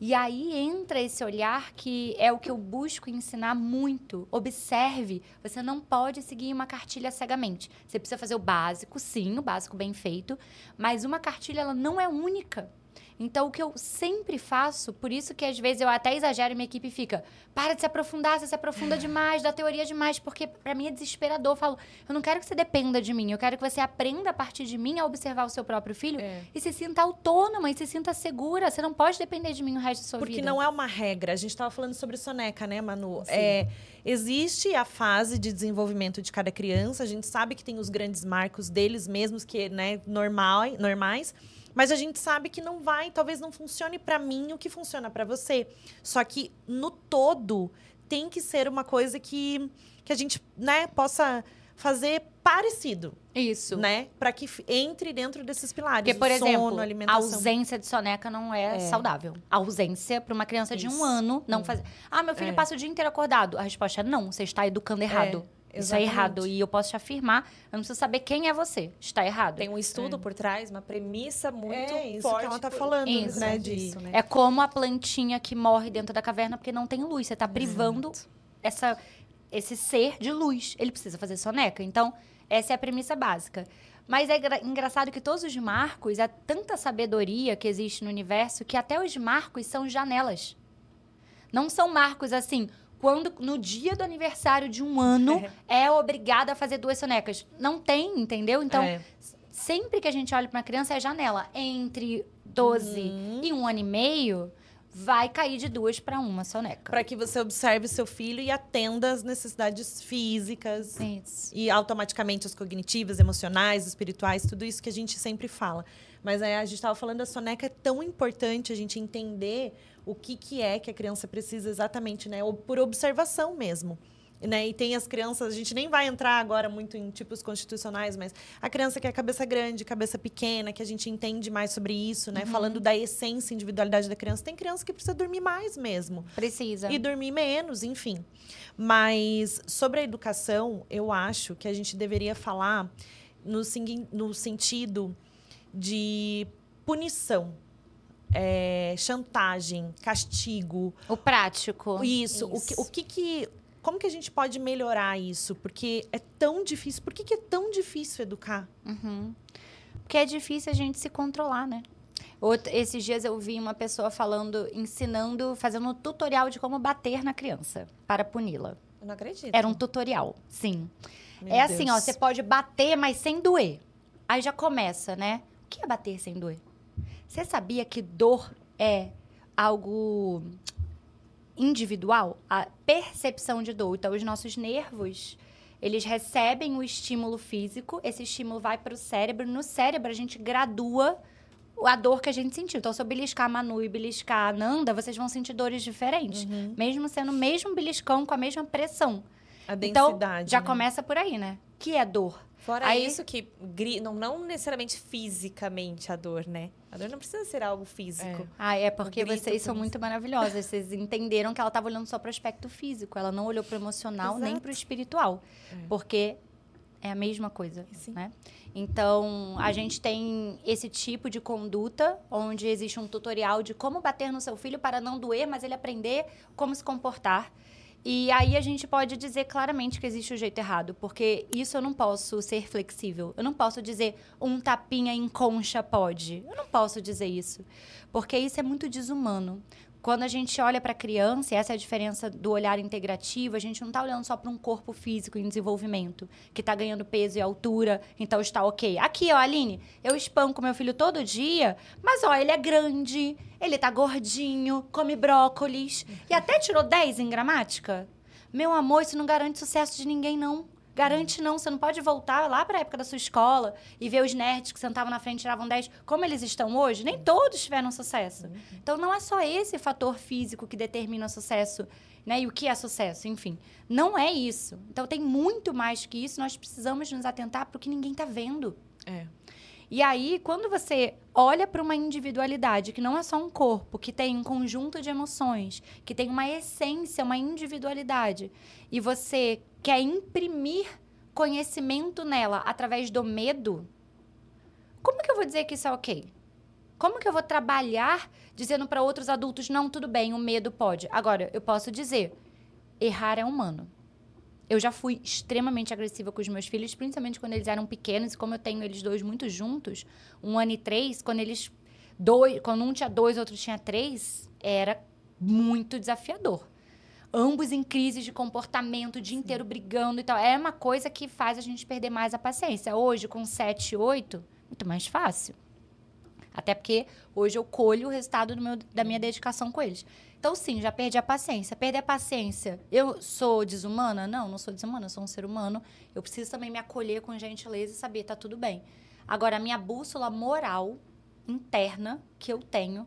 E aí entra esse olhar que é o que eu busco ensinar muito. Observe, você não pode seguir uma cartilha cegamente. Você precisa fazer o básico, sim, o básico bem feito, mas uma cartilha ela não é única. Então, o que eu sempre faço, por isso que às vezes eu até exagero e minha equipe fica, para de se aprofundar, você se aprofunda <laughs> demais, dá teoria demais, porque para mim é desesperador. Eu falo, eu não quero que você dependa de mim, eu quero que você aprenda a partir de mim a observar o seu próprio filho é. e se sinta autônoma e se sinta segura. Você não pode depender de mim o resto da sua porque vida. Porque não é uma regra. A gente estava falando sobre soneca, né, Manu? Sim. É, existe a fase de desenvolvimento de cada criança, a gente sabe que tem os grandes marcos deles mesmos, que né, normal, normais. Mas a gente sabe que não vai, talvez não funcione para mim o que funciona para você. Só que no todo tem que ser uma coisa que, que a gente, né, possa fazer parecido. Isso. Né? Para que entre dentro desses pilares. Porque, por sono, exemplo, alimentação. a ausência de soneca não é, é. saudável. A ausência para uma criança Isso. de um ano não hum. fazer. Ah, meu filho é. passa o dia inteiro acordado. A resposta é não, você está educando errado. É. Isso é errado. E eu posso te afirmar, eu não preciso saber quem é você. Está errado. Tem um estudo é. por trás, uma premissa muito é isso forte. que ela está falando, isso, né? De... Isso, né? É como a plantinha que morre dentro da caverna porque não tem luz. Você está privando essa, esse ser de luz. Ele precisa fazer soneca. Então, essa é a premissa básica. Mas é engraçado que todos os marcos, é tanta sabedoria que existe no universo que até os marcos são janelas. Não são marcos assim, quando no dia do aniversário de um ano <laughs> é, é obrigada a fazer duas sonecas. Não tem, entendeu? Então, é. sempre que a gente olha para uma criança é janela. Entre 12 uhum. e um ano e meio, vai cair de duas para uma soneca. Para que você observe seu filho e atenda às necessidades físicas. Isso. E automaticamente as cognitivas, emocionais, espirituais, tudo isso que a gente sempre fala. Mas aí a gente estava falando da soneca, é tão importante a gente entender o que, que é que a criança precisa exatamente, né? Ou por observação mesmo. Né? E tem as crianças, a gente nem vai entrar agora muito em tipos constitucionais, mas a criança que é cabeça grande, cabeça pequena, que a gente entende mais sobre isso, né? Uhum. Falando da essência, individualidade da criança. Tem criança que precisa dormir mais mesmo. Precisa. E dormir menos, enfim. Mas sobre a educação, eu acho que a gente deveria falar no, no sentido de punição é, chantagem, castigo. O prático. Isso. isso. O, que, o que que. Como que a gente pode melhorar isso? Porque é tão difícil. Por que, que é tão difícil educar? Uhum. Porque é difícil a gente se controlar, né? Out- esses dias eu vi uma pessoa falando, ensinando, fazendo um tutorial de como bater na criança para puni-la. Eu não acredito. Era um tutorial, sim. Meu é assim, ó, Deus. você pode bater, mas sem doer. Aí já começa, né? O que é bater sem doer? Você sabia que dor é algo individual? A percepção de dor. Então, os nossos nervos, eles recebem o estímulo físico, esse estímulo vai para o cérebro. No cérebro, a gente gradua a dor que a gente sentiu. Então, se eu beliscar a Manu e beliscar a Nanda, vocês vão sentir dores diferentes. Uhum. Mesmo sendo o mesmo beliscão com a mesma pressão. A Então, densidade. já né? começa por aí, né? Que é dor. Fora Aí- isso que não, não necessariamente fisicamente a dor, né? A dor não precisa ser algo físico. Ah, é porque grito vocês são muito maravilhosas. Vocês entenderam que ela estava olhando só para o aspecto físico. Ela não olhou para o emocional nem Exato. para o espiritual. É. Porque é a mesma coisa, Sim. né? Então, a gente tem esse tipo de conduta, onde existe um tutorial de como bater no seu filho para não doer, mas ele aprender como se comportar. E aí a gente pode dizer claramente que existe o jeito errado, porque isso eu não posso ser flexível. Eu não posso dizer um tapinha em concha pode. Eu não posso dizer isso, porque isso é muito desumano. Quando a gente olha para a criança, essa é a diferença do olhar integrativo, a gente não está olhando só para um corpo físico em desenvolvimento, que está ganhando peso e altura, então está ok. Aqui, ó, Aline, eu espanco meu filho todo dia, mas ó, ele é grande, ele tá gordinho, come brócolis e até tirou 10 em gramática. Meu amor, isso não garante sucesso de ninguém, não. Garante não, você não pode voltar lá para a época da sua escola e ver os nerds que sentavam na frente e tiravam 10, como eles estão hoje. Nem todos tiveram sucesso. Então não é só esse fator físico que determina o sucesso, né? E o que é sucesso, enfim. Não é isso. Então tem muito mais que isso, nós precisamos nos atentar para o que ninguém está vendo. É. E aí, quando você olha para uma individualidade, que não é só um corpo, que tem um conjunto de emoções, que tem uma essência, uma individualidade, e você quer imprimir conhecimento nela através do medo, como que eu vou dizer que isso é ok? Como que eu vou trabalhar dizendo para outros adultos, não, tudo bem, o medo pode? Agora, eu posso dizer, errar é humano. Eu já fui extremamente agressiva com os meus filhos, principalmente quando eles eram pequenos, e como eu tenho eles dois muito juntos, um ano e três, quando eles. Dois, quando um tinha dois, outro tinha três, era muito desafiador. Ambos em crises de comportamento, o dia inteiro brigando e tal. É uma coisa que faz a gente perder mais a paciência. Hoje, com sete, oito, muito mais fácil. Até porque hoje eu colho o resultado do meu- da minha dedicação com eles. Então, sim, já perdi a paciência. Perder a paciência. Eu sou desumana? Não, não sou desumana, eu sou um ser humano. Eu preciso também me acolher com gentileza e saber, tá tudo bem. Agora, a minha bússola moral interna que eu tenho,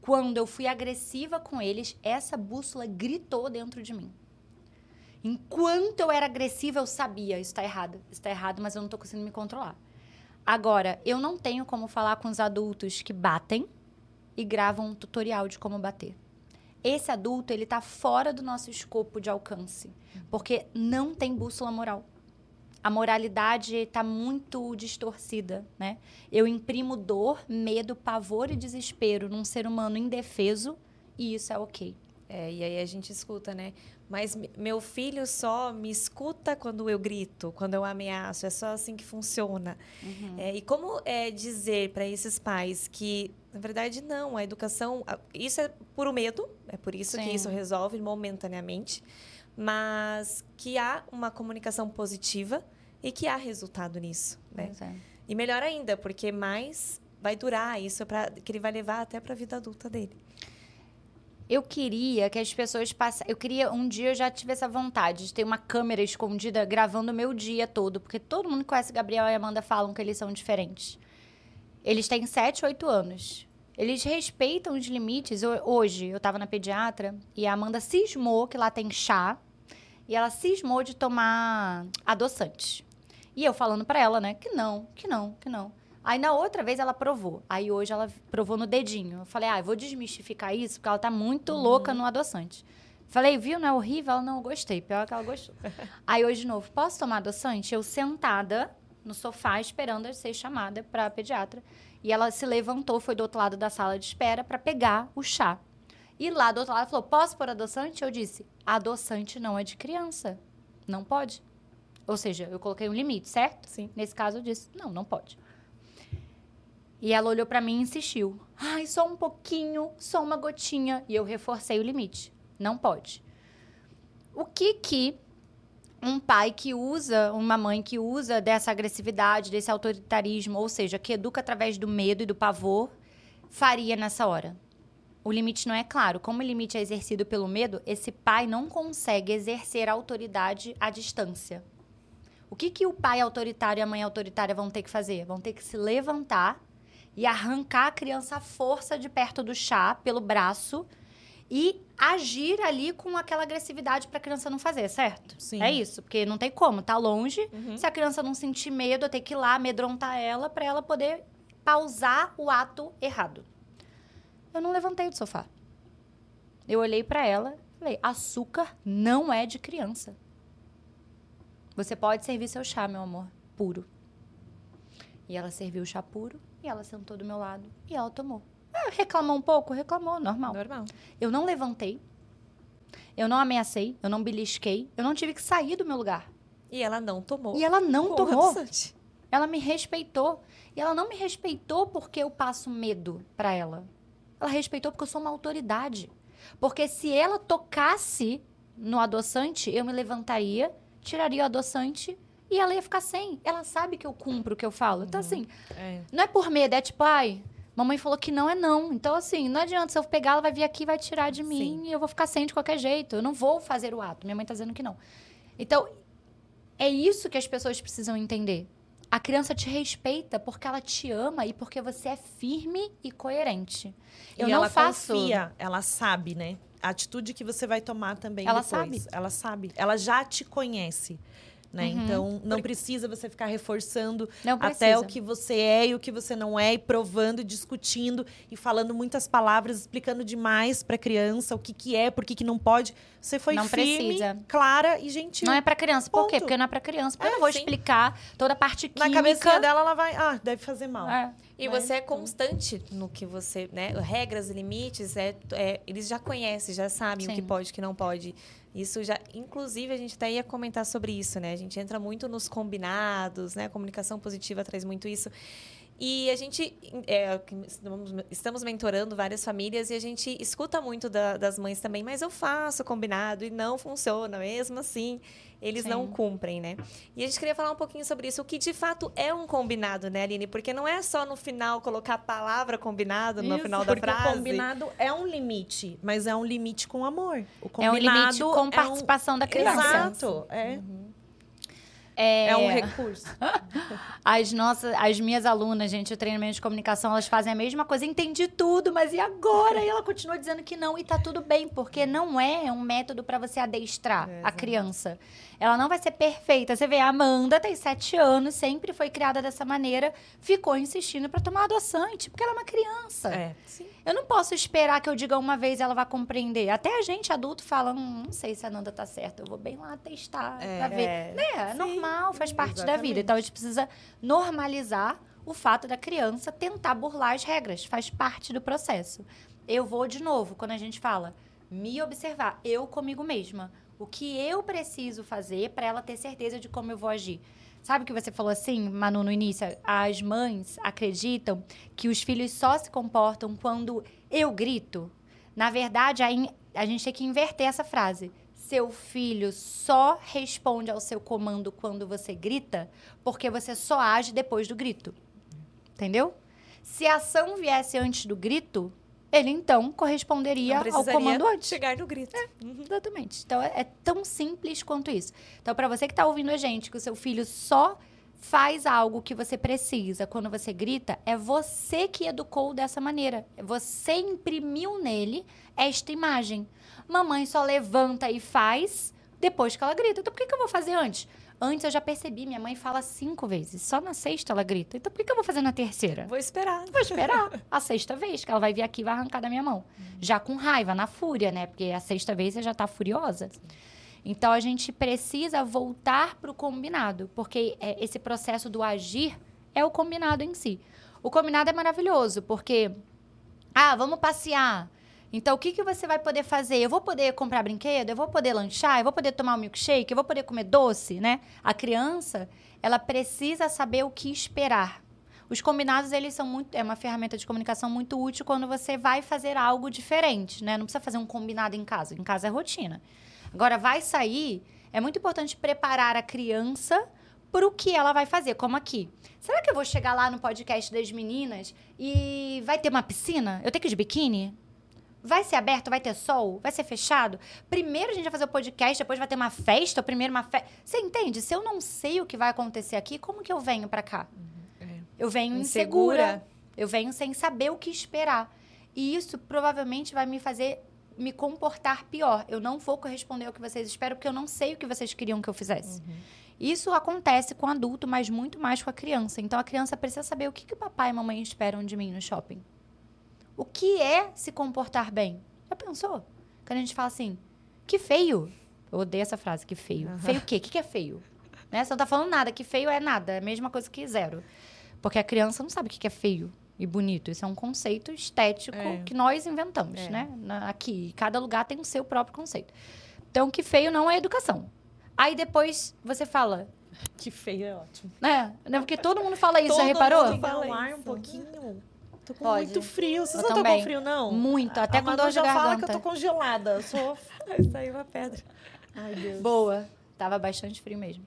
quando eu fui agressiva com eles, essa bússola gritou dentro de mim. Enquanto eu era agressiva, eu sabia, isso tá errado, isso tá errado, mas eu não tô conseguindo me controlar. Agora, eu não tenho como falar com os adultos que batem e gravam um tutorial de como bater. Esse adulto, ele tá fora do nosso escopo de alcance, porque não tem bússola moral. A moralidade está muito distorcida, né? Eu imprimo dor, medo, pavor e desespero num ser humano indefeso e isso é ok. É, e aí a gente escuta, né? Mas me- meu filho só me escuta quando eu grito, quando eu ameaço. É só assim que funciona. É, e como é dizer para esses pais que, na verdade, não, a educação. Isso é por medo, é por isso Sim. que isso resolve momentaneamente, mas que há uma comunicação positiva e que há resultado nisso, né? É. E melhor ainda, porque mais vai durar isso para que ele vai levar até para a vida adulta dele. Eu queria que as pessoas passassem. Eu queria um dia eu já tive essa vontade de ter uma câmera escondida gravando o meu dia todo, porque todo mundo que conhece Gabriel e Amanda falam que eles são diferentes. Eles têm 7, 8 anos. Eles respeitam os limites. Ho- Hoje, eu tava na pediatra e a Amanda cismou que lá tem chá e ela cismou de tomar adoçante. E eu falando pra ela, né, que não, que não, que não. Aí na outra vez ela provou. Aí hoje ela provou no dedinho. Eu falei, ah, eu vou desmistificar isso, porque ela tá muito louca no adoçante. Falei, viu, não é horrível? Ela não gostei. Pior que ela gostou. <laughs> Aí hoje de novo, posso tomar adoçante? Eu sentada no sofá esperando ser chamada pra pediatra. E ela se levantou, foi do outro lado da sala de espera pra pegar o chá. E lá do outro lado falou: Posso pôr adoçante? Eu disse: Adoçante não é de criança. Não pode. Ou seja, eu coloquei um limite, certo? Sim. Nesse caso, eu disse: Não, não pode. E ela olhou pra mim e insistiu. Ai, só um pouquinho, só uma gotinha. E eu reforcei o limite. Não pode. O que que um pai que usa, uma mãe que usa dessa agressividade, desse autoritarismo, ou seja, que educa através do medo e do pavor, faria nessa hora? O limite não é claro. Como o limite é exercido pelo medo, esse pai não consegue exercer autoridade à distância. O que, que o pai autoritário e a mãe autoritária vão ter que fazer? Vão ter que se levantar e arrancar a criança à força de perto do chá, pelo braço, e agir ali com aquela agressividade para a criança não fazer, certo? Sim. É isso, porque não tem como, tá longe. Uhum. Se a criança não sentir medo, eu tenho que ir lá amedrontar ela para ela poder pausar o ato errado. Eu não levantei do sofá. Eu olhei para ela e falei: açúcar não é de criança. Você pode servir seu chá, meu amor, puro. E ela serviu o chá puro e ela sentou do meu lado e ela tomou. Ah, reclamou um pouco? Reclamou, normal. Normal. Eu não levantei. Eu não ameacei, eu não belisquei, eu não tive que sair do meu lugar. E ela não tomou. E ela não Porra, tomou. Ela me respeitou. E ela não me respeitou porque eu passo medo pra ela. Ela respeitou porque eu sou uma autoridade. Porque se ela tocasse no adoçante, eu me levantaria, tiraria o adoçante e ela ia ficar sem. Ela sabe que eu cumpro o que eu falo. Então, assim, É. não é por medo, é tipo, ai, mamãe falou que não é não. Então, assim, não adianta. Se eu pegar, ela vai vir aqui e vai tirar de mim e eu vou ficar sem de qualquer jeito. Eu não vou fazer o ato. Minha mãe tá dizendo que não. Então, é isso que as pessoas precisam entender. A criança te respeita porque ela te ama e porque você é firme e coerente. Eu e não ela faço. confia, ela sabe, né? A atitude que você vai tomar também Ela depois. sabe. Ela sabe. Ela já te conhece. Né? Uhum. Então, não precisa você ficar reforçando Não até o que você é e o que você não é, e provando, e discutindo e falando muitas palavras, explicando demais para a criança o que, que é, por que, que não pode. Você foi Não firme, precisa. clara e gentil. Não é pra criança. Por quê? Ponto. Porque não é pra criança. Porque É, eu não vou sim. explicar toda a parte Na química. cabecinha dela, ela vai, ah, deve fazer mal. É. E né? você é constante no que você, né? Regras e limites, é, é, eles já conhecem, já sabem o Sim. que pode e o que não pode. Isso já, inclusive, a gente até ia comentar sobre isso, né? A gente entra muito nos combinados, né? A comunicação positiva traz muito isso. E a gente é, estamos- mentorando várias famílias e a gente escuta muito da- das mães também, mas eu faço combinado e não funciona, mesmo assim, eles não Sim. cumprem, né? E a gente queria falar um pouquinho sobre isso, o que de fato é um combinado, né, Aline? Porque não é só no final colocar a palavra combinado no Isso, final da frase. o combinado é um limite, mas é um limite com amor. O É combinado um limite com é um- participação da criança. Exato, é, É, é um recurso. <laughs> As nossas, as minhas alunas, gente, o treinamento de comunicação, elas fazem a mesma coisa. Entendi tudo, mas e agora? E ela continua dizendo que não, e tá tudo bem, porque não é um método para você adestrar É, a criança. Ela não vai ser perfeita. Você vê, a Amanda tem sete anos, sempre foi criada dessa maneira, ficou insistindo para tomar adoçante, porque ela é uma criança. É. Sim. Eu não posso esperar que eu diga uma vez e ela vai compreender. Até a gente adulto fala, hum, não sei se a Nanda tá certa, eu vou bem lá testar É. pra ver. É. Né? Sim, normal, faz parte da vida. exatamente. Então a gente precisa normalizar o fato da criança tentar burlar as regras, faz parte do processo. Eu vou de novo, quando a gente fala, me observar, eu comigo mesma. O que eu preciso fazer para ela ter certeza de como eu vou agir. Sabe o que você falou assim, Manu, no início? As mães acreditam que os filhos só se comportam quando eu grito. Na verdade, a, in- a gente tem que inverter essa frase. Seu filho só responde ao seu comando quando você grita, porque você só age depois do grito. Entendeu? Se a ação viesse antes do grito, ele então corresponderia ao antes. chegar no grito. Exatamente. Então é, é tão simples quanto isso. Então, para você que está ouvindo a gente, que o seu filho só faz algo que você precisa quando você grita, é você que educou dessa maneira. Você imprimiu nele esta imagem. Mamãe só levanta e faz depois que ela grita. Então, por que, que eu vou fazer antes? Antes eu já percebi, minha mãe fala cinco vezes. Só na sexta ela grita. Então, por que, que eu vou fazer na terceira? Vou esperar. Vou esperar a sexta vez, que ela vai vir aqui e vai arrancar da minha mão. Já com raiva, na fúria, né? Porque a sexta vez você já tá furiosa. Então a gente precisa voltar pro combinado, porque é, esse processo do agir é o combinado em si. O combinado é maravilhoso, porque ah, vamos passear. Então, o que, que você vai poder fazer? Eu vou poder comprar brinquedo? Eu vou poder lanchar? Eu vou poder tomar um milkshake? Eu vou poder comer doce, né? A criança, ela precisa saber o que esperar. Os combinados, eles são muito. É uma ferramenta de comunicação muito útil quando você vai fazer algo diferente, né? Não precisa fazer um combinado em casa. Em casa é rotina. Agora, vai sair, é muito importante preparar a criança para o que ela vai fazer, como aqui. Será que eu vou chegar lá no podcast das meninas e vai ter uma piscina? Eu tenho que ir de biquíni? Vai ser aberto? Vai ter sol? Vai ser fechado? Primeiro a gente vai fazer o podcast, depois vai ter uma festa, primeiro uma festa. Você entende? Se eu não sei o que vai acontecer aqui, como que eu venho para cá? Eu venho insegura. Insegura. Eu venho sem saber o que esperar. E isso provavelmente vai me fazer me comportar pior. Eu não vou corresponder ao que vocês esperam, porque eu não sei o que vocês queriam que eu fizesse. Isso acontece com o adulto, mas muito mais com a criança. Então a criança precisa saber o que, que o papai e a mamãe esperam de mim no shopping. O que é se comportar bem? Já pensou? Quando a gente fala assim, que feio. Eu odeio essa frase, que feio. Feio o quê? O que é feio? Né? Você não tá falando nada, que feio é nada. É a mesma coisa que zero. Porque a criança não sabe o que é feio e bonito. Isso é um conceito estético É. que nós inventamos, É. né? Na- aqui, cada lugar tem o seu próprio conceito. Então, que feio não é educação. Aí depois você fala, <laughs> Que feio é ótimo. né? Né? Porque todo mundo fala isso, já Todo reparou? mundo fala Ligar o ar isso. um pouquinho. Tô com Pode. muito frio. Vocês Eu não estão com frio, não? Muito, até a com Manu dor de já fala garganta. que eu tô congelada. Eu sou... <laughs> Saiu uma pedra. Ai, Deus. Boa. Tava bastante frio mesmo.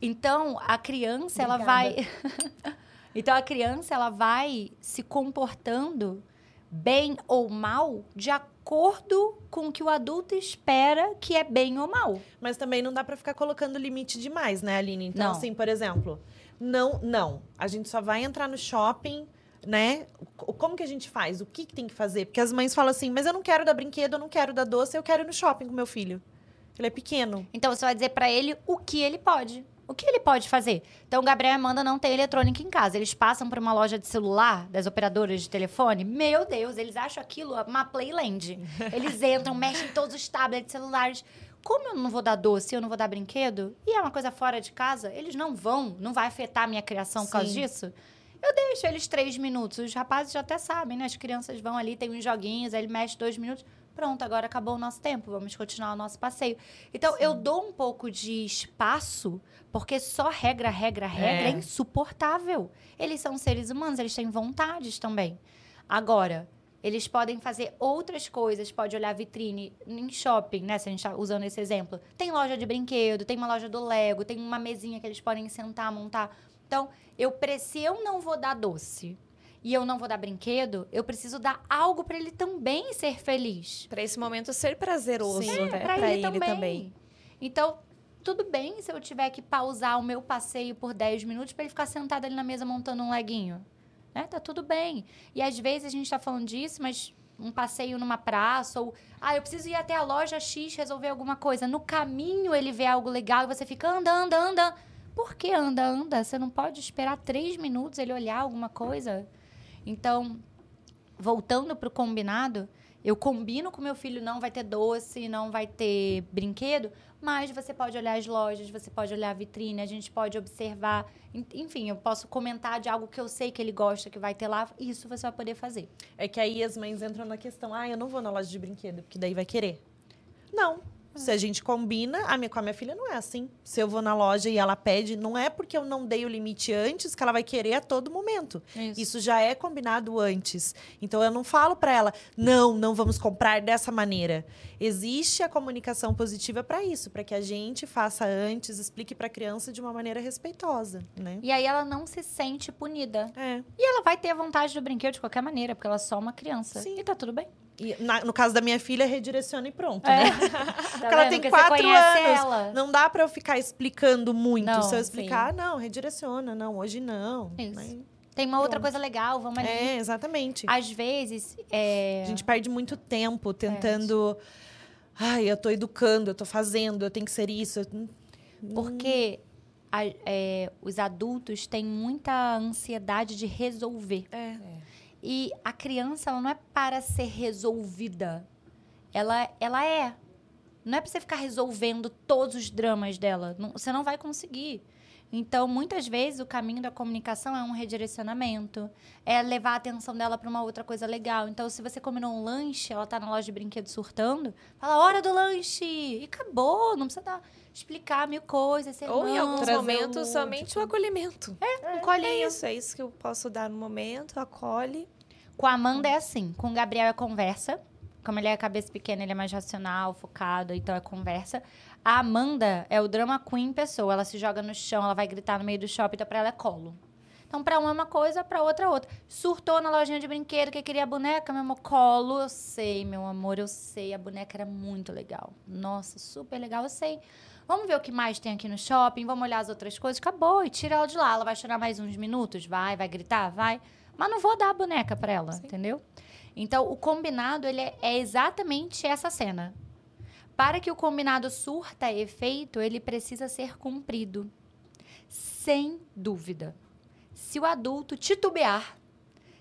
Então, a criança, ela vai. <laughs> então, a criança, ela vai se comportando bem ou mal de acordo com o que o adulto espera que é bem ou mal. Mas também não dá pra ficar colocando limite demais, né, Aline? Então, Não. assim, por exemplo, não, não. A gente só vai entrar no shopping, né? Como que a gente faz? O que, que tem que fazer? Porque as mães falam assim, mas eu não quero dar brinquedo, eu não quero dar doce, eu quero ir no shopping com meu filho. Ele é pequeno. Então, você vai dizer pra ele o que ele pode. O que ele pode fazer? Então, o Gabriel e a Amanda não têm eletrônica em casa. Eles passam por uma loja de celular, das operadoras de telefone. Meu Deus, eles acham aquilo uma playland. <laughs> Eles entram, mexem em todos os tablets, celulares. Como eu não vou dar doce, eu não vou dar brinquedo, e é uma coisa fora de casa, eles não vão, não vai afetar a minha criação por causa Sim. disso. Eu deixo eles três minutos. Os rapazes já até sabem, né? As crianças vão ali, tem uns joguinhos, aí ele mexe dois minutos. Pronto, agora acabou o nosso tempo, vamos continuar o nosso passeio. Então, eu dou um pouco de espaço, porque só regra, regra, regra é, É. insuportável. Eles são seres humanos, eles têm vontades também. Agora, eles podem fazer outras coisas, pode olhar vitrine em shopping, né? Se a gente tá usando esse exemplo. Tem loja de brinquedo, tem uma loja do Lego, tem uma mesinha que eles podem sentar, montar. Então, eu se eu não vou dar doce e eu não vou dar brinquedo, eu preciso dar algo para ele também ser feliz. Pra esse momento ser prazeroso, Sim. né? Pra ele, também. Então, tudo bem se eu tiver que pausar o meu passeio por 10 minutos para ele ficar sentado ali na mesa montando um leguinho. Né? Tá tudo bem. E às vezes a gente tá falando disso, mas um passeio numa praça ou ah, eu preciso ir até a loja X resolver alguma coisa. No caminho ele vê algo legal e você fica anda, anda, anda. Por que anda, anda? Você não pode esperar três minutos ele olhar alguma coisa? Então, voltando pro combinado, eu combino com meu filho, não vai ter doce, não vai ter brinquedo, mas você pode olhar as lojas, você pode olhar a vitrine, a gente pode observar. En- Enfim, eu posso comentar de algo que eu sei que ele gosta, que vai ter lá. Isso você vai poder fazer. É que aí as mães entram na questão, ah, eu não vou na loja de brinquedo, porque daí vai querer. Não. Se a gente combina, a minha, com a minha filha não é assim. Se eu vou na loja e ela pede, não é porque eu não dei o limite antes que ela vai querer a todo momento. Isso já é combinado antes. Então eu não falo para ela, não, não vamos comprar dessa maneira. Existe a comunicação positiva para isso, para que a gente faça antes, explique para a criança de uma maneira respeitosa, né? E aí ela não se sente punida. É. E ela vai ter a vontade do brinquedo de qualquer maneira, porque ela é só uma criança. Sim. E tá tudo bem. E na- no caso da minha filha, redireciona e pronto, É. né? <laughs> Tá Porque ela tem Porque quatro anos. Ela. Não dá para eu ficar explicando muito. Não, Se eu explicar, não, redireciona, não, hoje não. Isso. né? Tem uma outra Pronto. coisa legal, vamos ali. É, exatamente. Às vezes, é... A gente perde muito tempo tentando. Ai, eu tô educando, eu tô fazendo, eu tenho que ser isso. Porque a- é, os adultos têm muita ansiedade de resolver. É. E a criança ela não é para ser resolvida. Ela, ela é. Não é para você ficar resolvendo todos os dramas dela. Não- você não vai conseguir. Então, muitas vezes, o caminho da comunicação é um redirecionamento, é levar a atenção dela para uma outra coisa legal. Então, se você combinou um lanche, ela tá na loja de brinquedo surtando, fala, hora do lanche! E acabou, não precisa dar, explicar mil coisas. Ou em alguns momentos, o- somente o acolhimento. um É colinho. isso, é isso que eu posso dar no momento, acolhe. Com a Amanda é assim. Com o Gabriel é conversa. Como ele é cabeça pequena, ele é mais racional, focado, então é conversa. A Amanda é o drama queen pessoa. Ela se joga no chão, ela vai gritar no meio do shopping, então pra ela é colo. Então, pra uma é uma coisa, pra outra é outra. Surtou na lojinha de brinquedo que queria boneca, meu amor, colo. Eu sei, meu amor, eu sei. A boneca era muito legal. Nossa, super legal, eu sei. Vamos ver o que mais tem aqui no shopping, vamos olhar as outras coisas. Acabou, e tira ela de lá. Ela vai chorar mais uns minutos? Vai, vai gritar? Vai. Mas não vou dar a boneca pra ela, entendeu? Então, o combinado, ele é, é exatamente essa cena. Para que o combinado surta efeito, ele precisa ser cumprido. Sem dúvida. Se o adulto titubear,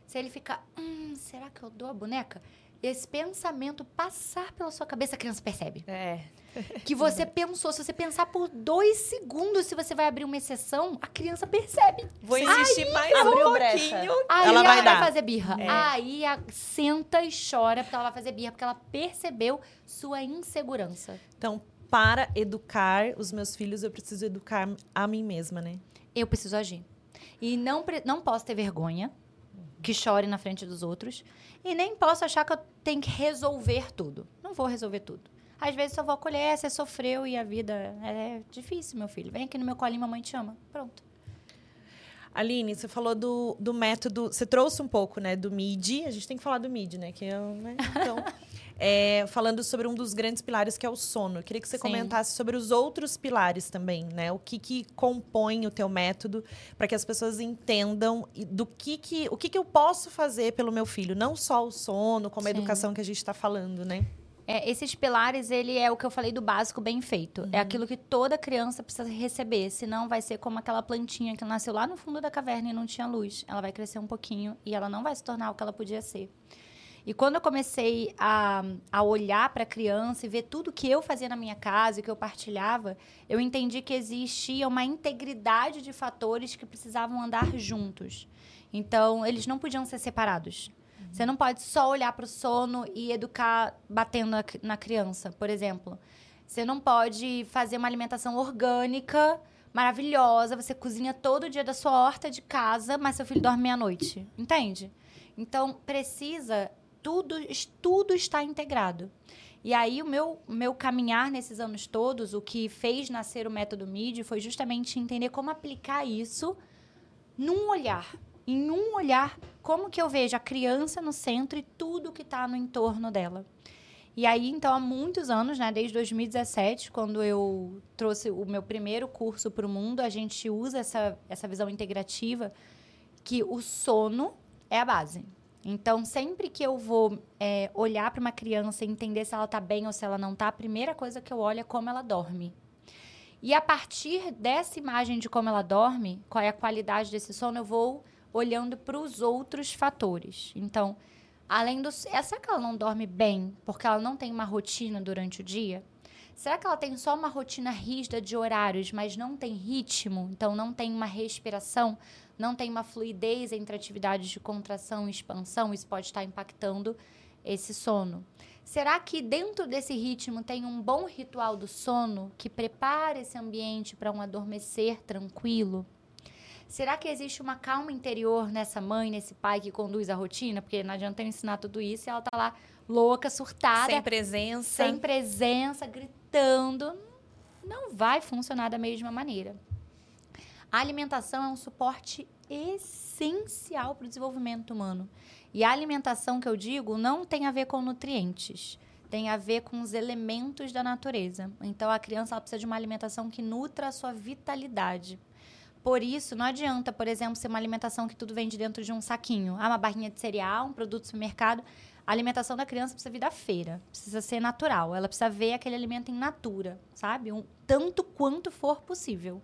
se ele ficar, hum, será que eu dou a boneca? Esse pensamento passar pela sua cabeça, a criança percebe. É. <laughs> Que você pensou, se você pensar por dois segundos se você vai abrir uma exceção, a criança percebe. Vou insistir mais um pouquinho. Aí Ela ela, vai vai, dar. fazer birra. É. Aí a, senta e chora porque ela vai fazer birra, porque ela percebeu sua insegurança. Então, para educar os meus filhos, eu preciso educar a mim mesma, né? Eu preciso agir. E não, não posso ter vergonha, que chore na frente dos outros. E nem posso achar que eu tenho que resolver tudo. Não vou resolver tudo. Às vezes só vou acolher, "É, você sofreu e a vida é difícil, meu filho. Vem aqui no meu colinho, mamãe te ama. Pronto. Aline, você falou do, do método. Você trouxe um pouco, né, do MIDI. A gente tem que falar do MIDI, né? Que é, né, então, é, falando sobre um dos grandes pilares que é o sono. Eu queria que você Sim. comentasse sobre os outros pilares também, né? O que, que compõe o teu método para que as pessoas entendam do que, que o que, que eu posso fazer pelo meu filho, não só o sono, como a Sim. educação que a gente está falando, né? É, esses pilares, ele é o que eu falei do básico bem feito. É aquilo que toda criança precisa receber. Senão vai ser como aquela plantinha que nasceu lá no fundo da caverna e não tinha luz. Ela vai crescer um pouquinho e ela não vai se tornar o que ela podia ser. E quando eu comecei a, a olhar para a criança e ver tudo que eu fazia na minha casa e que eu partilhava, eu entendi que existia uma integridade de fatores que precisavam andar juntos. Então, eles não podiam ser separados. Você não pode só olhar para o sono e educar batendo na, na criança, por exemplo. Você não pode fazer uma alimentação orgânica, maravilhosa. Você cozinha todo dia da sua horta de casa, mas seu filho dorme meia-noite. Entende? Então, precisa. Tudo, tudo está integrado. E aí, o meu, meu caminhar nesses anos todos, o que fez nascer o método MIDI foi justamente entender como aplicar isso num olhar. Em um olhar, como que eu vejo a criança no centro e tudo que está no entorno dela. E aí, então, há muitos anos, né, desde 2017, quando eu trouxe o meu primeiro curso para o mundo, a gente usa essa, essa visão integrativa que o sono é a base. Então, sempre que eu vou é, olhar para uma criança e entender se ela está bem ou se ela não está, a primeira coisa que eu olho é como ela dorme. E a partir dessa imagem de como ela dorme, qual é a qualidade desse sono, eu vou olhando para os outros fatores. Então, além do. é, Será que ela não dorme bem porque ela não tem uma rotina durante o dia? Será que ela tem só uma rotina rígida de horários, mas não tem ritmo? Então, não tem uma respiração? Não tem uma fluidez entre atividades de contração e expansão? Isso pode estar impactando esse sono. Será que dentro desse ritmo tem um bom ritual do sono que prepara esse ambiente para um adormecer tranquilo? Será que existe uma calma interior nessa mãe, nesse pai que conduz a rotina? Porque não adianta eu ensinar tudo isso e ela tá lá louca, surtada, Sem presença. sem presença, gritando. Não vai funcionar da mesma maneira. A alimentação é um suporte essencial para o desenvolvimento humano. E a alimentação que eu digo não tem a ver com nutrientes, tem a ver com os elementos da natureza. Então a criança precisa de uma alimentação que nutra a sua vitalidade. Por isso, não adianta, por exemplo, ser uma alimentação que tudo vem de dentro de um saquinho. Ah, uma barrinha de cereal, um produto do supermercado. A alimentação da criança precisa vir da feira, precisa ser natural. Ela precisa ver aquele alimento em natura, sabe? Um, tanto quanto for possível.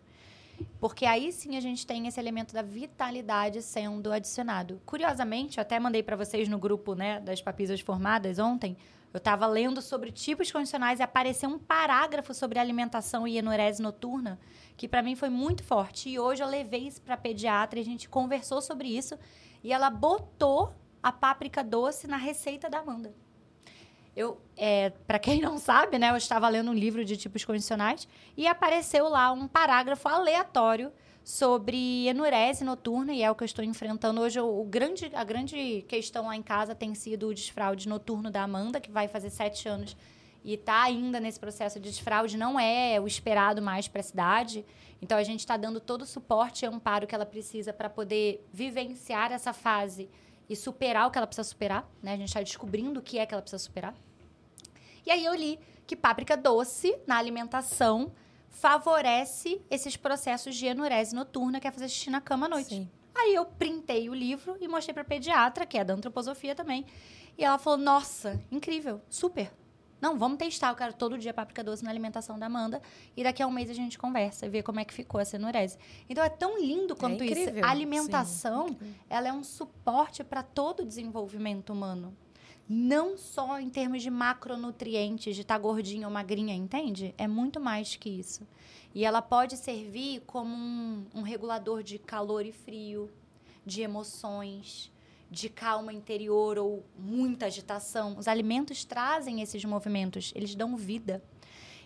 Porque aí sim a gente tem esse elemento da vitalidade sendo adicionado. Curiosamente, eu até mandei para vocês no grupo né, das papisas formadas ontem, Eu estava lendo sobre tipos condicionais e apareceu um parágrafo sobre alimentação e enurese noturna, que para mim foi muito forte. E hoje eu levei isso para pediatra e a gente conversou sobre isso e ela botou a páprica doce na receita da Amanda. Eu, é, para quem não sabe, né, eu estava lendo um livro de tipos condicionais e apareceu lá um parágrafo aleatório sobre enurese noturna e é o que eu estou enfrentando hoje. O, grande, a grande questão lá em casa tem sido o desfraude noturno da Amanda, que vai fazer sete anos e está ainda nesse processo de desfraude. Não é o esperado mais para a cidade. Então a gente está dando todo o suporte e amparo que ela precisa para poder vivenciar essa fase e superar o que ela precisa superar. Né? A gente está descobrindo o que é que ela precisa superar. E aí eu li que páprica doce na alimentação favorece esses processos de enurese noturna, que é fazer xixi na cama à noite. Sim. Aí eu printei o livro e mostrei para pediatra, que é da antroposofia também. E ela falou: "Nossa, incrível, super. Não, vamos testar. Eu quero todo dia páprica doce na alimentação da Amanda. E daqui a um mês a gente conversa e vê como é que ficou essa enurese. Então é tão lindo quanto é isso. A alimentação, Sim. ela é um suporte para todo o desenvolvimento humano não só em termos de macronutrientes, de estar tá gordinha ou magrinha, entende? É muito mais que isso. E ela pode servir como um, um regulador de calor e frio, de emoções, de calma interior ou muita agitação. Os alimentos trazem esses movimentos, eles dão vida.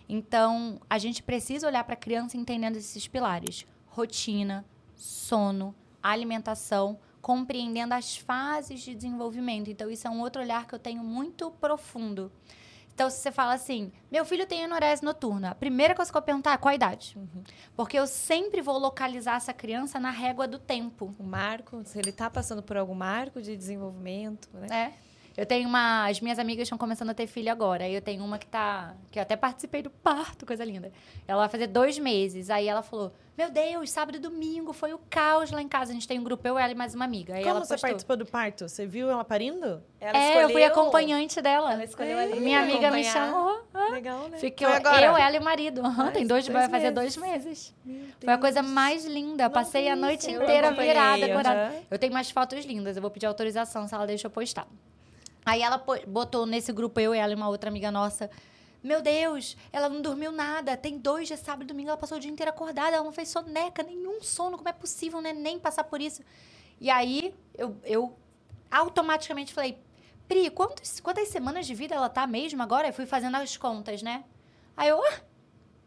Então, a gente precisa olhar para a criança entendendo esses pilares: rotina, sono, alimentação compreendendo as fases de desenvolvimento. Então, isso é um outro olhar que eu tenho muito profundo. Então, se você fala assim, meu filho tem enurese noturna, a primeira coisa que eu vou perguntar é qual a idade? Uhum. Porque eu sempre vou localizar essa criança na régua do tempo. O marco, se ele está passando por algum marco de desenvolvimento, né? É. Eu tenho uma. As minhas amigas estão começando a ter filho agora. Aí eu tenho uma que tá. Que eu até participei do parto, coisa linda. Ela vai fazer dois meses. Aí ela falou: Meu Deus, sábado e domingo foi o caos lá em casa. A gente tem um grupo, eu, ela e mais uma amiga. Aí Como ela você participou do parto? Você viu ela parindo? Ela é, escolheu... eu fui acompanhante dela. Ela escolheu ali. Minha amiga me chamou. Legal, né? Fiquei eu, ela e o marido. Uhum, tem dois, dois vai fazer dois meses. Foi a coisa mais linda. Eu passei a noite inteira virada. Uhum. Eu tenho umas fotos lindas. Eu vou pedir autorização se ela deixa eu postar. Aí ela botou nesse grupo, eu ela e uma outra amiga nossa. Meu Deus, ela não dormiu nada. Tem dois dias, sábado e domingo, ela passou o dia inteiro acordada. Ela não fez soneca, nenhum sono. Como é possível, né? Nem passar por isso. E aí, eu, eu automaticamente falei, Pri, quantos, quantas semanas de vida ela tá mesmo agora? Eu fui fazendo as contas, né? Aí eu, ah,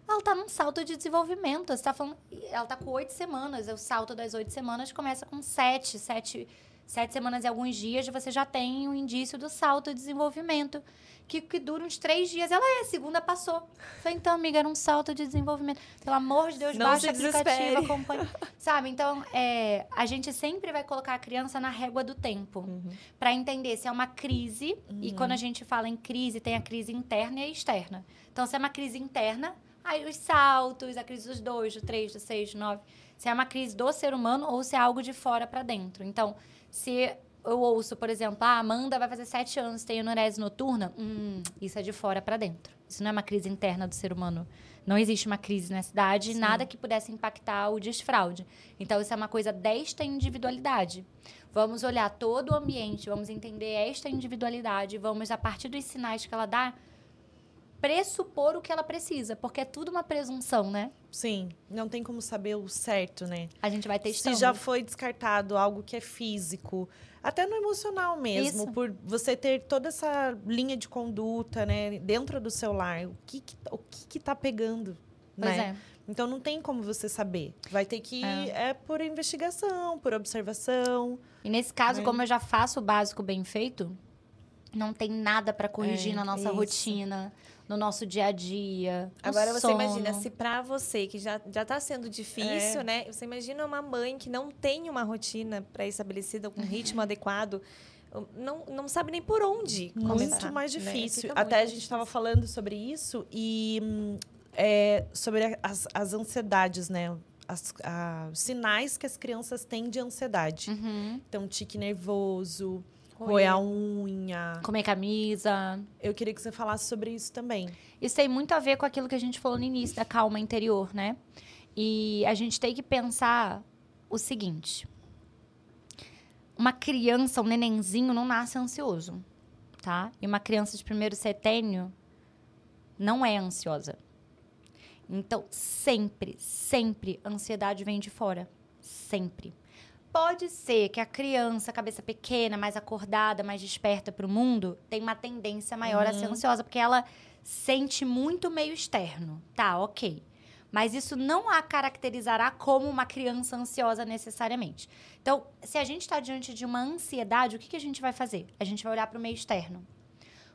ela tá num salto de desenvolvimento. Você tá falando, ela tá com oito semanas. O salto das oito semanas começa com sete, sete sete semanas e alguns dias, você já tem o um indício do salto de desenvolvimento, que, que dura uns três dias. Ela é, a segunda passou. Falei, então, amiga, era um salto de desenvolvimento. Pelo amor de Deus, Não baixa o aplicativo, acompanha. <laughs> Sabe? Então, é, a gente sempre vai colocar a criança na régua do tempo. Uhum. para entender se é uma crise. Uhum. E quando a gente fala em crise, tem a crise interna e a externa. Então, se é uma crise interna, aí os saltos, a crise dos dois, do três, do seis, do nove. Se é uma crise do ser humano ou se é algo de fora para dentro. Então, se eu ouço, por exemplo, a ah, Amanda vai fazer sete anos, tem enurese noturna, hum, isso é de fora para dentro. Isso não é uma crise interna do ser humano. Não existe uma crise na cidade, Sim. nada que pudesse impactar o desfraude. Então, isso é uma coisa desta individualidade. Vamos olhar todo o ambiente, vamos entender esta individualidade, vamos, a partir dos sinais que ela dá, pressupor o que ela precisa, porque é tudo uma presunção, né? Sim, não tem como saber o certo, né? A gente vai testando. Se já foi descartado algo que é físico, até no emocional mesmo, Isso. por você ter toda essa linha de conduta, né, dentro do seu lar, o que que, o que, que tá pegando, pois né? É. Então não tem como você saber. Vai ter que é, é por investigação, por observação. E nesse caso, né? como eu já faço o básico bem feito, não tem nada para corrigir é, na nossa isso. rotina no nosso dia a dia. Agora você sono. imagina, se para você que já já está sendo difícil, é. né? Você imagina uma mãe que não tem uma rotina pré-estabelecida, com um ritmo <laughs> adequado não, não sabe nem por onde muito começar. mais né? difícil. Né? Até a gente estava falando sobre isso e é, sobre as, as ansiedades, né? As, a, os sinais que as crianças têm de ansiedade. Uhum. Então, tique nervoso, roer a unha. Comer camisa. Eu queria que você falasse sobre isso também. Isso tem muito a ver com aquilo que a gente falou no início, da calma interior, né? E a gente tem que pensar o seguinte: uma criança, um nenenzinho, não nasce ansioso. tá? E uma criança de primeiro setênio não é ansiosa. Então, sempre, sempre, a ansiedade vem de fora. Sempre. Pode ser que a criança, cabeça pequena, mais acordada, mais desperta para o mundo, tem uma tendência maior a ser ansiosa, porque ela sente muito meio externo. Tá, ok. Mas isso não a caracterizará como uma criança ansiosa necessariamente. Então, se a gente está diante de uma ansiedade, o que, que a gente vai fazer? A gente vai olhar para o meio externo.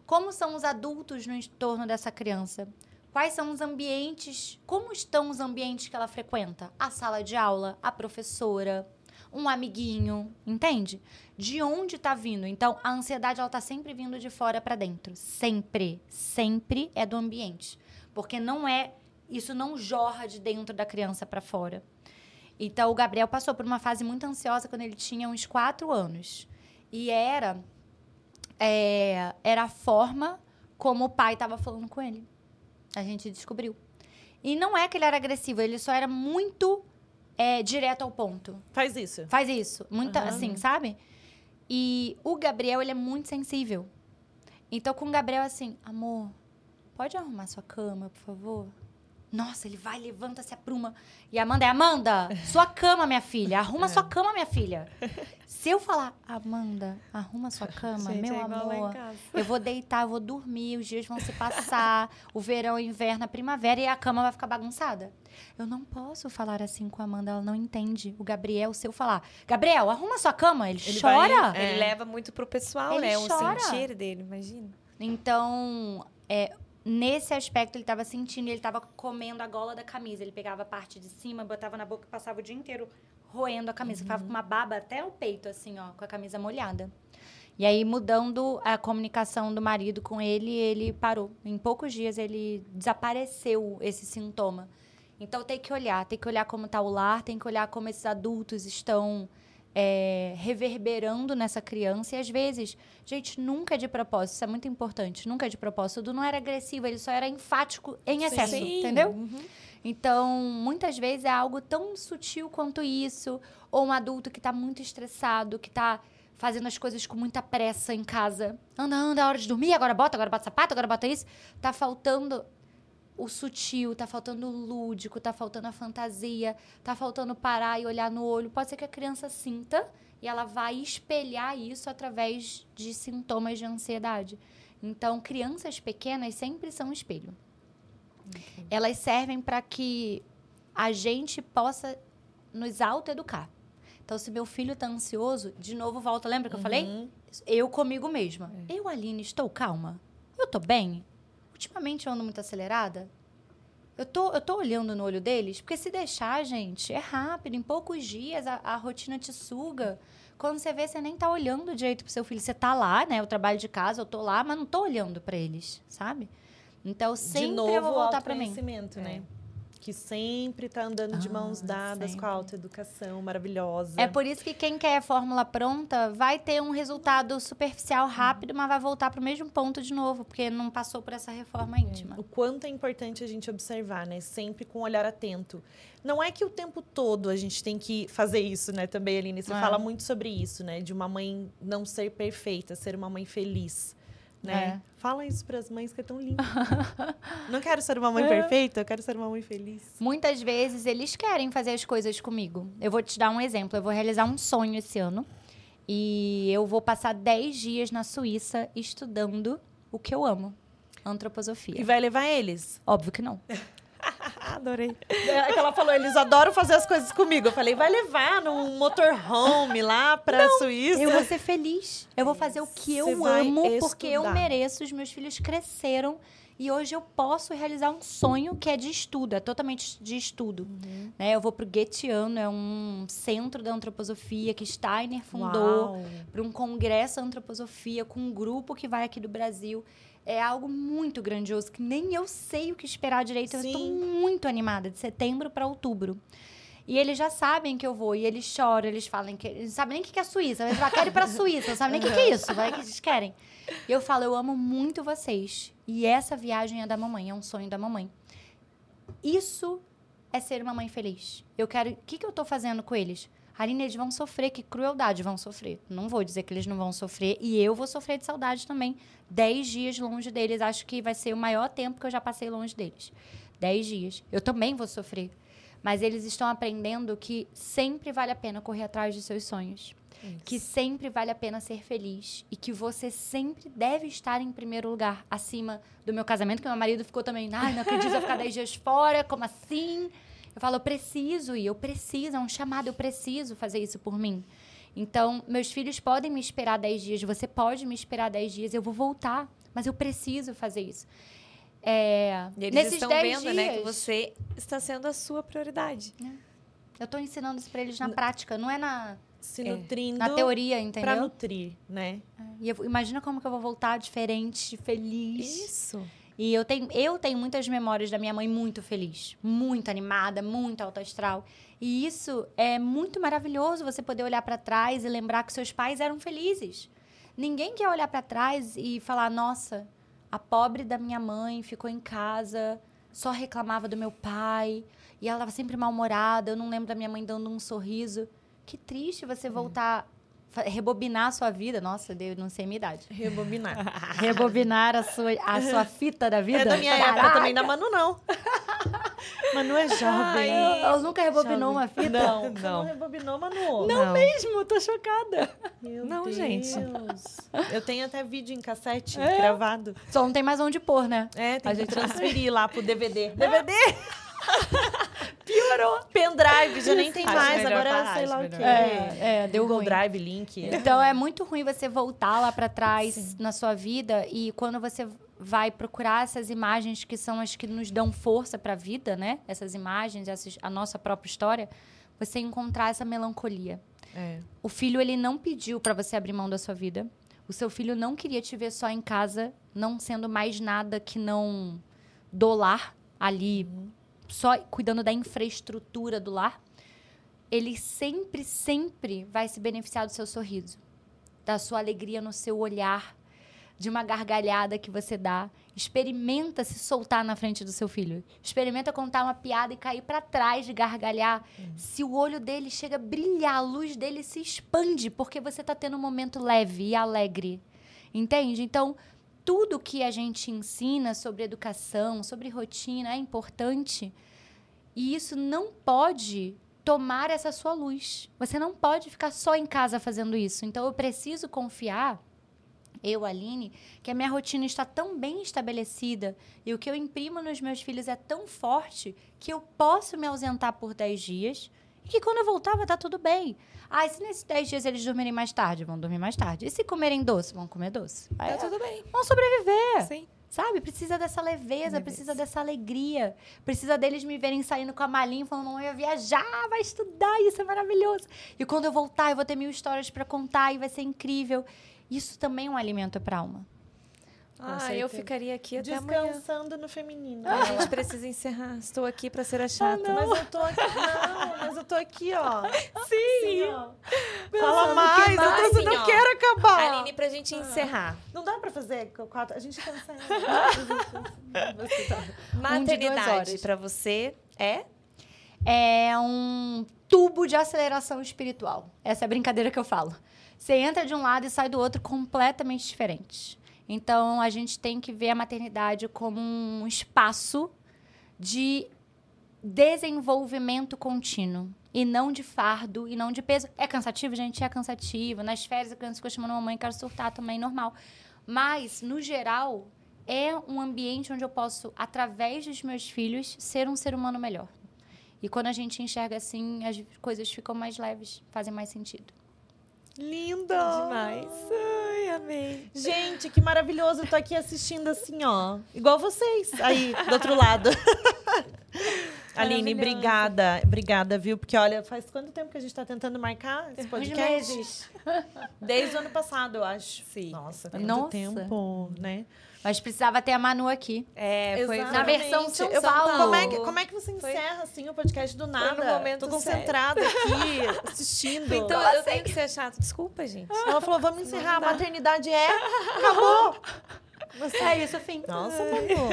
Como são os adultos no entorno dessa criança? Quais são os ambientes? Como estão os ambientes que ela frequenta? A sala de aula, a professora, um amiguinho, entende? De onde está vindo? Então, a ansiedade ela tá sempre vindo de fora para dentro, sempre, sempre é do ambiente, porque não é isso não jorra de dentro da criança para fora. Então, o Gabriel passou por uma fase muito ansiosa quando ele tinha uns quatro anos. E era, é, era a forma como o pai estava falando com ele. A gente descobriu. E não é que ele era agressivo, ele só era muito é, direto ao ponto. Faz isso. Faz isso. Muita, Aham. assim, sabe? E o Gabriel, ele é muito sensível. Então, com o Gabriel, assim, amor, pode arrumar sua cama, por favor? Nossa, ele vai, levanta, se apruma. E a Amanda é, Amanda, sua cama, minha filha. Arruma sua cama, minha filha. Se eu falar, Amanda, arruma sua <laughs> cama, Gente, meu é amor. Eu vou deitar, eu vou dormir, os dias vão se passar, <laughs> o verão, o inverno, a primavera e a cama vai ficar bagunçada. Eu não posso falar assim com a Amanda, ela não entende. O Gabriel, se eu falar, Gabriel, arruma sua cama, ele, Ele chora. vai- É. Ele leva muito pro pessoal, Ele né? O chora. sentir dele, imagina. Então, é, nesse aspecto, ele estava sentindo, ele estava comendo a gola da camisa. Ele pegava a parte de cima, botava na boca e passava o dia inteiro roendo a camisa. Ficava com uma baba até o peito, assim, ó, com a camisa molhada. E aí, mudando a comunicação do marido com ele, ele parou. Em poucos dias, ele desapareceu esse sintoma. Então, tem que olhar. Tem que olhar como está o lar, tem que olhar como esses adultos estão é, reverberando nessa criança. E, às vezes, gente, nunca é de propósito. Isso é muito importante. Nunca é de propósito. O Dudu não era agressivo, ele só era enfático em excesso, Sim. entendeu? Uhum. Então, muitas vezes é algo tão sutil quanto isso, ou um adulto que está muito estressado, que está fazendo as coisas com muita pressa em casa. Anda, anda, é hora de dormir, agora bota, agora bota sapato, agora bota isso. Tá faltando o sutil, tá faltando o lúdico, tá faltando a fantasia, tá faltando parar e olhar no olho. Pode ser que a criança sinta e ela vai espelhar isso através de sintomas de ansiedade. Então, crianças pequenas sempre são um espelho elas servem para que a gente possa nos autoeducar. Então, se meu filho está ansioso, de novo volta, lembra que eu falei? Uhum. Eu comigo mesma. Eu, Aline, estou calma? Eu tô bem? Ultimamente eu ando muito acelerada? Eu tô, eu tô olhando no olho deles? Porque se deixar, gente, é rápido. Em poucos dias a, a rotina te suga. Quando você vê, você nem tá olhando direito pro seu filho. Você tá lá, né? Eu trabalho de casa, eu tô lá, mas não tô olhando para eles, sabe? Então, sempre de novo, eu vou o voltar para mim. né? Que sempre tá andando de mãos Ah, dadas com sempre. a autoeducação maravilhosa. É por isso que quem quer a fórmula pronta vai ter um resultado superficial rápido, mas vai voltar para o mesmo ponto de novo, porque não passou por essa reforma íntima. O quanto é importante a gente observar, né? Sempre com um olhar atento. Não é que o tempo todo a gente tem que fazer isso, né? Também, Aline, você É. fala muito sobre isso, né? De uma mãe não ser perfeita, ser uma mãe feliz, né? É. Fala isso para as mães que é tão lindo. <laughs> não quero ser uma mãe É. perfeita, eu quero ser uma mãe feliz. Muitas vezes eles querem fazer as coisas comigo. Eu vou te dar um exemplo. Eu vou realizar um sonho esse ano. E eu vou passar 10 dias na Suíça estudando o que eu amo. E Antroposofia. vai levar eles. Óbvio que não. <laughs> <laughs> Adorei. É que ela falou, eles adoram fazer as coisas comigo. Eu falei, vai levar num motorhome lá pra Suíça. Eu vou ser feliz. Eu vou fazer o que eu vai amo, porque eu mereço. Os meus filhos cresceram e hoje eu posso realizar um sonho que é de estudo, é totalmente de estudo. Uhum. Né? Eu vou pro Goetheano, é um centro da antroposofia que Steiner fundou, para um congresso de antroposofia com um grupo que vai aqui do Brasil. É algo muito grandioso que nem eu sei o que esperar direito. Eu estou Sim. muito animada de setembro para outubro. E eles já sabem que eu vou, e eles choram, eles falam que. Eles não sabem nem o que é Suíça. Eles falam, quero ir pra Suíça, não sabem nem o que que é isso, vai que eles querem. E eu falo, eu amo muito vocês. E essa viagem é da mamãe, é um sonho da mamãe. Isso é ser uma mãe feliz. Eu quero. O que, que eu tô fazendo com eles? Aline, eles vão sofrer, que crueldade vão sofrer. Não vou dizer que eles não vão sofrer. E eu vou sofrer de saudade também. Dez dias longe deles. Acho que vai ser o maior tempo que eu já passei longe deles. Dez dias. Eu também vou sofrer. Mas eles estão aprendendo que sempre vale a pena correr atrás de seus sonhos. Que sempre vale a pena ser feliz. E que você sempre deve estar em primeiro lugar, acima do meu casamento, que meu marido ficou também, ai, não acredito eu ficar 10 dias fora, como assim? Eu falo, eu preciso ir, eu preciso, é um chamado, eu preciso fazer isso por mim. Então, meus filhos podem me esperar 10 dias, você pode me esperar 10 dias, eu vou voltar, mas eu preciso fazer isso. É, E eles nesses estão 10 vendo, dias, né, que você está sendo a sua prioridade. eu estou ensinando isso para eles na prática, não é na, Se É. nutrindo na teoria, entendeu? nutrir, né? E eu- imagina como que eu vou voltar diferente, feliz. Isso. E eu tenho, eu tenho muitas memórias da minha mãe muito feliz, muito animada, muito alto astral. E isso é muito maravilhoso você poder olhar para trás e lembrar que seus pais eram felizes. Ninguém quer olhar para trás e falar: "Nossa, a pobre da minha mãe ficou em casa, só reclamava do meu pai, e ela estava sempre mal-humorada, eu não lembro da minha mãe dando um sorriso". Que triste você voltar fa- rebobinar a sua vida. Nossa, Deus, não sei a minha idade. Rebobinar. <laughs> Rebobinar a sua, a sua fita da vida. É da minha época também, da Manu não. <laughs> Manu é jovem. Eu, eu nunca rebobinou uma fita? Não, Não. não. Não rebobinou, Manu. Não. mesmo, tô chocada. Meu Não, Deus. gente. Eu tenho até vídeo em cassete É? gravado. Só não tem mais onde pôr, né? É, tem A que gente- transferir <laughs> lá pro DVD. DVD! <laughs> Piorou. Pendrive, já nem tem Acho mais. melhor Agora parar, sei lá o quê. É, é, deu Google ruim. Drive, link. Então é muito ruim você voltar lá pra trás na sua vida e quando você vai procurar essas imagens que são as que nos dão força pra vida, né? Essas imagens, essas, a nossa própria história, você encontrar essa melancolia. É. O filho ele não pediu pra você abrir mão da sua vida. O seu filho não queria te ver só em casa, não sendo mais nada que não do lar ali, só cuidando da infraestrutura do lar. Ele sempre, sempre vai se beneficiar do seu sorriso, da sua alegria no seu olhar, de uma gargalhada que você dá. Experimenta se soltar na frente do seu filho. Experimenta contar uma piada e cair pra trás de gargalhar. Se o olho dele chega a brilhar, a luz dele se expande porque você tá tendo um momento leve e alegre. Entende? Então, tudo que a gente ensina sobre educação, sobre rotina é importante. E isso não pode tomar essa sua luz. Você não pode ficar só em casa fazendo isso. Então, eu preciso confiar eu, Aline, que a minha rotina está tão bem estabelecida e o que eu imprimo nos meus filhos é tão forte que eu posso me ausentar por 10 dias que quando eu voltar vai estar tudo bem. Ah, e se nesses 10 dias eles dormirem mais tarde, vão dormir mais tarde. E se comerem doce, vão comer doce. Aí, Tá tudo bem. vão sobreviver. Sim. Sabe? Precisa dessa leveza, Leveza. precisa dessa alegria. Precisa deles me verem saindo com a malinha falando, mamãe, vai viajar, vai estudar, isso é maravilhoso. E quando eu voltar, eu vou ter mil histórias para contar e vai ser incrível. Isso também é um alimento para alma. Ah, certeza. eu ficaria aqui até amanhã. Descansando no feminino. A gente precisa encerrar. Estou aqui pra ser a chata. Mas eu tô aqui. Não, mas eu tô aqui, ó. Sim. ó. Fala mais, eu, tô, eu não assim, ó. quero acabar. Aline, pra gente encerrar. Não dá pra fazer quatro. A gente cancela. <laughs> Maternidade horas. pra você é? É um tubo de aceleração espiritual. Essa é a brincadeira que eu falo. Você entra de um lado e sai do outro completamente diferente. Então, a gente tem que ver a maternidade como um espaço de desenvolvimento contínuo. E não de fardo, e não de peso. É cansativo, gente? É cansativo. Nas férias, a criança ficou chamando a mamãe, quero surtar também, normal. Mas, no geral, é um ambiente onde eu posso, através dos meus filhos, ser um ser humano melhor. E quando a gente enxerga assim, as coisas ficam mais leves, fazem mais sentido. Linda! Demais. Ai, amei. Gente, que maravilhoso. Eu tô aqui assistindo assim, ó. Igual vocês, aí, do outro lado. <laughs> Aline, obrigada. Obrigada, viu? Porque, olha, faz quanto tempo que a gente tá tentando marcar esse podcast? Desde o ano passado, eu acho. Sim. Nossa, quanto Nossa. tempo, né? Mas precisava ter a Manu aqui. É, foi Exatamente. Na versão São Eu- Paulo. Como é, que, como é que você Foi- encerra, assim, o podcast do nada? momento Tô concentrada aqui, <laughs> assistindo. Então eu tenho que ser chata. Desculpa, gente. Ela falou, vamos encerrar. A maternidade é... Acabou. É isso, fim. Nossa, Manu.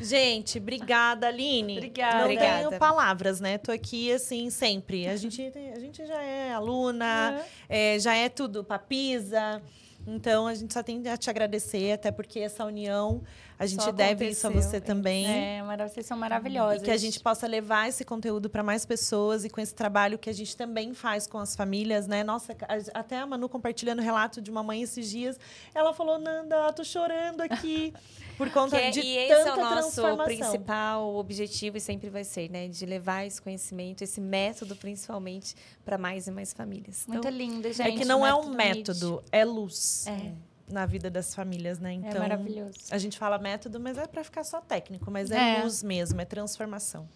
Gente, obrigada, Aline. Obrigada. Não Obrigada. tenho palavras, né? Tô aqui, assim, sempre. A gente, a gente já é aluna, é, já é tudo papisa. Então, a gente só tem a te agradecer, até porque essa união a gente Só deve isso a você também. É, mara- vocês são maravilhosos. E que a gente possa levar esse conteúdo para mais pessoas e com esse trabalho que a gente também faz com as famílias, né? Nossa, até a Manu compartilhando o relato de uma mãe esses dias, ela falou: Nanda, tô chorando aqui <laughs> por Que conta é- de e esse é tanta o nosso principal objetivo e sempre vai ser, né? De levar esse conhecimento, esse método, principalmente, para mais e mais famílias. Muito Então, lindo, gente. É que não é um Método método, é luz É. na vida das famílias, né? Meet. Então, É maravilhoso. a gente fala método, mas é para ficar só técnico, mas É. é luz mesmo, é transformação.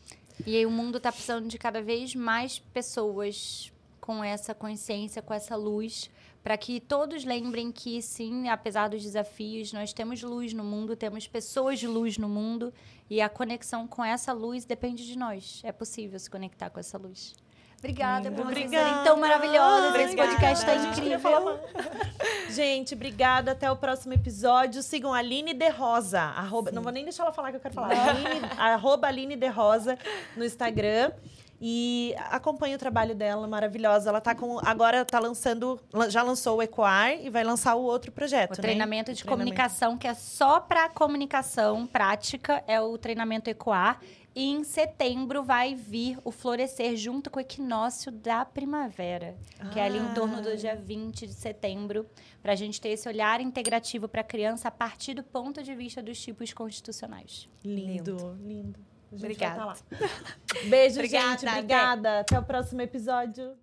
E aí o mundo está precisando de cada vez mais pessoas com essa consciência, com essa luz, para que todos lembrem que sim, apesar dos desafios, nós temos luz no mundo, temos pessoas de luz no mundo e a conexão com essa luz depende de nós. É possível se conectar com essa luz. Obrigada por vocês serem Obrigada. tão maravilhosas. Esse Obrigada. podcast tá falar incrível. <laughs> Gente, obrigada. Até o próximo episódio. Sigam a Aline De Rosa. Arroba, não vou nem deixar ela falar que eu quero falar. Aline, arroba Aline De Rosa no Instagram. E acompanhe o trabalho dela, maravilhosa. Ela tá com. Agora tá lançando. lan- Já lançou o Ecoar e vai lançar o outro projeto. O né? treinamento de Treinamento. comunicação, que é só para comunicação prática, é o treinamento Ecoar. E em setembro vai vir o florescer junto com o equinócio da primavera, que é ali em torno do Ah. dia 20 de setembro, para a gente ter esse olhar integrativo para a criança a partir do ponto de vista dos tipos constitucionais. Lindo, lindo. Vai Obrigada. tá lá. Beijo, Obrigada, gente. Obrigada. Até o próximo episódio.